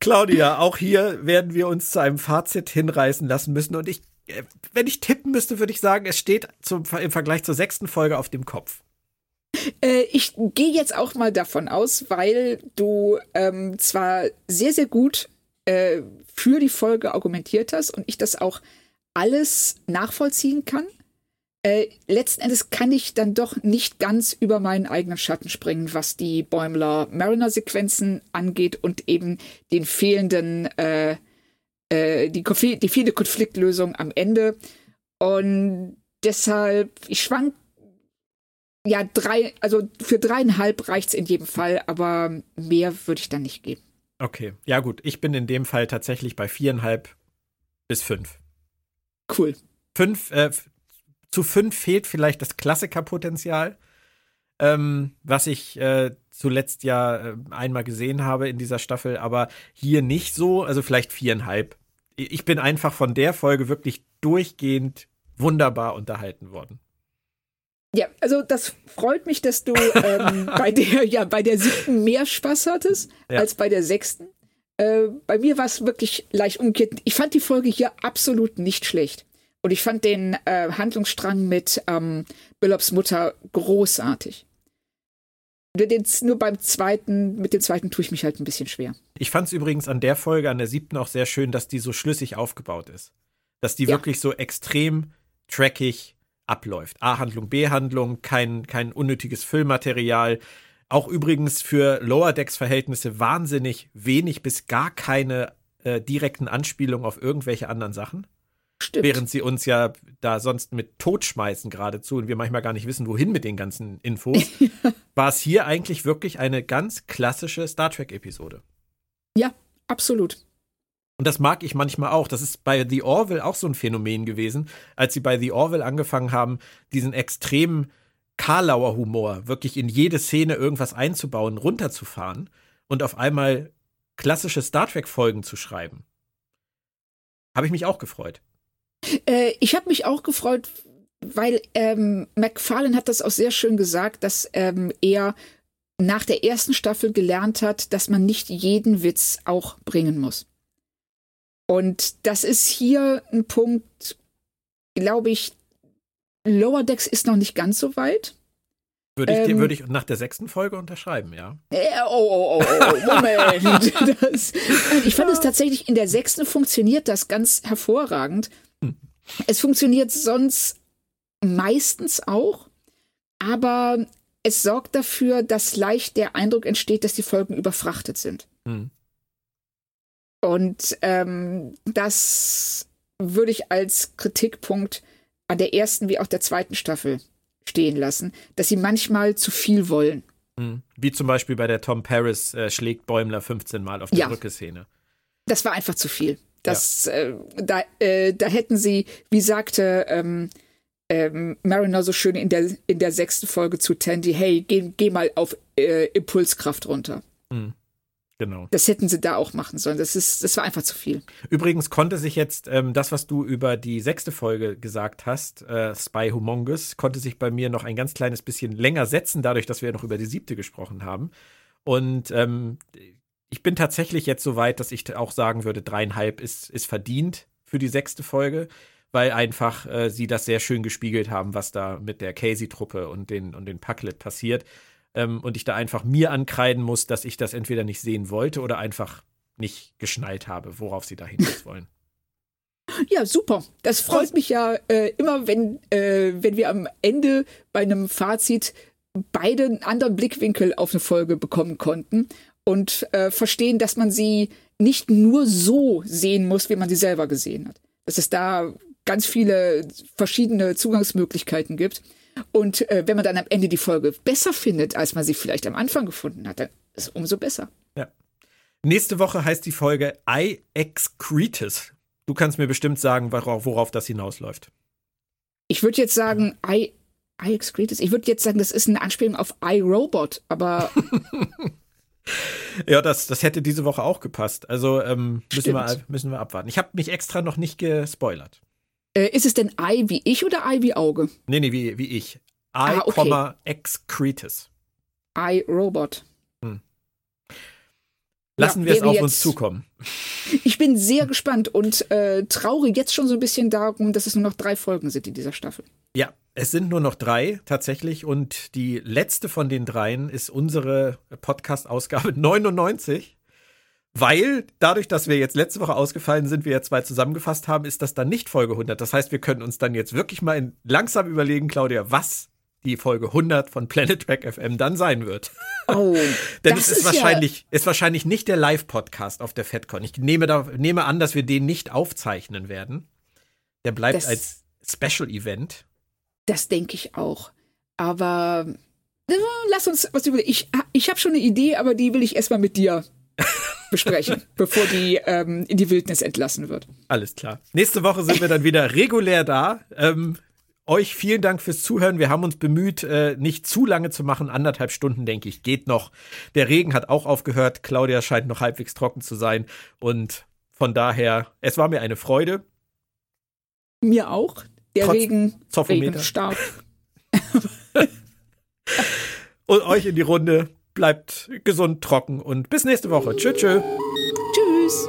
Claudia, auch hier werden wir uns zu einem Fazit hinreißen lassen müssen und ich, äh, wenn ich tippen müsste, würde ich sagen, es steht zum, im Vergleich zur sechsten Folge auf dem Kopf. Äh, ich gehe jetzt auch mal davon aus, weil du ähm, zwar sehr, sehr gut äh, für die Folge argumentiert hast und ich das auch alles nachvollziehen kann. Äh, letzten Endes kann ich dann doch nicht ganz über meinen eigenen Schatten springen, was die Bäumler-Mariner-Sequenzen angeht und eben den fehlenden, äh, äh, die, die fehlende Konfliktlösung am Ende. Und deshalb, ich schwank ja, drei, also für dreieinhalb reicht's in jedem Fall, aber mehr würde ich dann nicht geben. Okay, ja gut, ich bin in dem Fall tatsächlich bei viereinhalb bis fünf. Cool. Fünf, äh, zu fünf fehlt vielleicht das Klassikerpotenzial, ähm, was ich äh, zuletzt ja äh, einmal gesehen habe in dieser Staffel, aber hier nicht so, also vielleicht viereinhalb. Ich bin einfach von der Folge wirklich durchgehend wunderbar unterhalten worden. Ja, also das freut mich, dass du ähm, bei der ja bei der siebten mehr Spaß hattest ja. als bei der sechsten. Äh, bei mir war es wirklich leicht umgekehrt. Ich fand die Folge hier absolut nicht schlecht. Und ich fand den äh, Handlungsstrang mit ähm, Billops Mutter großartig. Nur beim zweiten, mit dem zweiten tue ich mich halt ein bisschen schwer. Ich fand es übrigens an der Folge, an der siebten auch sehr schön, dass die so schlüssig aufgebaut ist. Dass die ja. wirklich so extrem trackig abläuft. A-Handlung, B-Handlung, kein, kein unnötiges Füllmaterial. Auch übrigens für Lower Decks-Verhältnisse wahnsinnig wenig bis gar keine äh, direkten Anspielungen auf irgendwelche anderen Sachen. Stimmt. Während sie uns ja da sonst mit totschmeißen geradezu und wir manchmal gar nicht wissen, wohin mit den ganzen Infos, war es hier eigentlich wirklich eine ganz klassische Star Trek-Episode. Ja, absolut. Und das mag ich manchmal auch. Das ist bei The Orville auch so ein Phänomen gewesen, als sie bei The Orville angefangen haben, diesen extremen Karlauer Humor wirklich in jede Szene irgendwas einzubauen, runterzufahren und auf einmal klassische Star Trek Folgen zu schreiben. Habe ich mich auch gefreut. Äh, ich habe mich auch gefreut, weil ähm, McFarlane hat das auch sehr schön gesagt, dass ähm, er nach der ersten Staffel gelernt hat, dass man nicht jeden Witz auch bringen muss. Und das ist hier ein Punkt, glaube ich, Lower Decks ist noch nicht ganz so weit. Würde ich, ähm, würde ich nach der sechsten Folge unterschreiben, ja. Äh, oh, oh, oh, oh, Moment. das, ich fand es tatsächlich, in der sechsten funktioniert das ganz hervorragend. Hm. Es funktioniert sonst meistens auch, aber es sorgt dafür, dass leicht der Eindruck entsteht, dass die Folgen überfrachtet sind. Hm. Und ähm, das würde ich als Kritikpunkt an der ersten wie auch der zweiten Staffel stehen lassen, dass sie manchmal zu viel wollen. Hm. Wie zum Beispiel bei der Tom Paris äh, schlägt Bäumler 15 Mal auf die ja. Brücke-Szene. Das war einfach zu viel. Das, ja. äh, da, äh, da hätten sie, wie sagte ähm, ähm, Mariner so schön in der, in der sechsten Folge zu Tandy, hey, geh, geh mal auf äh, Impulskraft runter. Mhm. Genau. Das hätten sie da auch machen sollen. Das, ist, das war einfach zu viel. Übrigens konnte sich jetzt ähm, das, was du über die sechste Folge gesagt hast, äh, Spy Humongous, konnte sich bei mir noch ein ganz kleines bisschen länger setzen, dadurch, dass wir noch über die siebte gesprochen haben. Und ähm, ich bin tatsächlich jetzt so weit, dass ich auch sagen würde, dreieinhalb ist, ist verdient für die sechste Folge weil einfach äh, sie das sehr schön gespiegelt haben, was da mit der Casey-Truppe und den, und den Packlet passiert. Ähm, und ich da einfach mir ankreiden muss, dass ich das entweder nicht sehen wollte oder einfach nicht geschnallt habe, worauf sie da hinaus wollen. Ja, super. Das freut mich ja äh, immer, wenn, äh, wenn wir am Ende bei einem Fazit beide einen anderen Blickwinkel auf eine Folge bekommen konnten und äh, verstehen, dass man sie nicht nur so sehen muss, wie man sie selber gesehen hat. Dass es da ganz viele verschiedene Zugangsmöglichkeiten gibt. Und äh, wenn man dann am Ende die Folge besser findet, als man sie vielleicht am Anfang gefunden hat, dann ist es umso besser. Ja. Nächste Woche heißt die Folge I Excretus. Du kannst mir bestimmt sagen, worauf, worauf das hinausläuft. Ich würde jetzt sagen, I, I Excretus. Ich würde jetzt sagen, das ist eine Anspielung auf I Robot, aber. ja, das, das hätte diese Woche auch gepasst. Also ähm, müssen, wir, müssen wir abwarten. Ich habe mich extra noch nicht gespoilert. Äh, ist es denn Ei wie ich oder Ei wie Auge? Nee, nee, wie, wie ich. I, ah, okay. excretus. I Robot. Hm. Lassen ja, wir es auf jetzt, uns zukommen. Ich bin sehr gespannt und äh, traure jetzt schon so ein bisschen darum, dass es nur noch drei Folgen sind in dieser Staffel. Ja, es sind nur noch drei tatsächlich und die letzte von den dreien ist unsere Podcast-Ausgabe 99. Weil dadurch, dass wir jetzt letzte Woche ausgefallen sind, wir ja zwei zusammengefasst haben, ist das dann nicht Folge 100. Das heißt, wir können uns dann jetzt wirklich mal in, langsam überlegen, Claudia, was die Folge 100 von Planet Track FM dann sein wird. Oh, Denn es ist, ist wahrscheinlich, ja ist wahrscheinlich nicht der Live-Podcast auf der FedCon. Ich nehme, da, nehme an, dass wir den nicht aufzeichnen werden. Der bleibt das, als Special-Event. Das denke ich auch. Aber lass uns was über. Ich, ich habe schon eine Idee, aber die will ich erstmal mit dir besprechen, bevor die ähm, in die Wildnis entlassen wird. Alles klar. Nächste Woche sind wir dann wieder regulär da. Ähm, euch vielen Dank fürs Zuhören. Wir haben uns bemüht, äh, nicht zu lange zu machen. Anderthalb Stunden, denke ich, geht noch. Der Regen hat auch aufgehört. Claudia scheint noch halbwegs trocken zu sein. Und von daher, es war mir eine Freude. Mir auch. Der Trotz Regen, Regen stark. Und euch in die Runde bleibt gesund, trocken und bis nächste Woche. Tschö, tschö. Tschüss.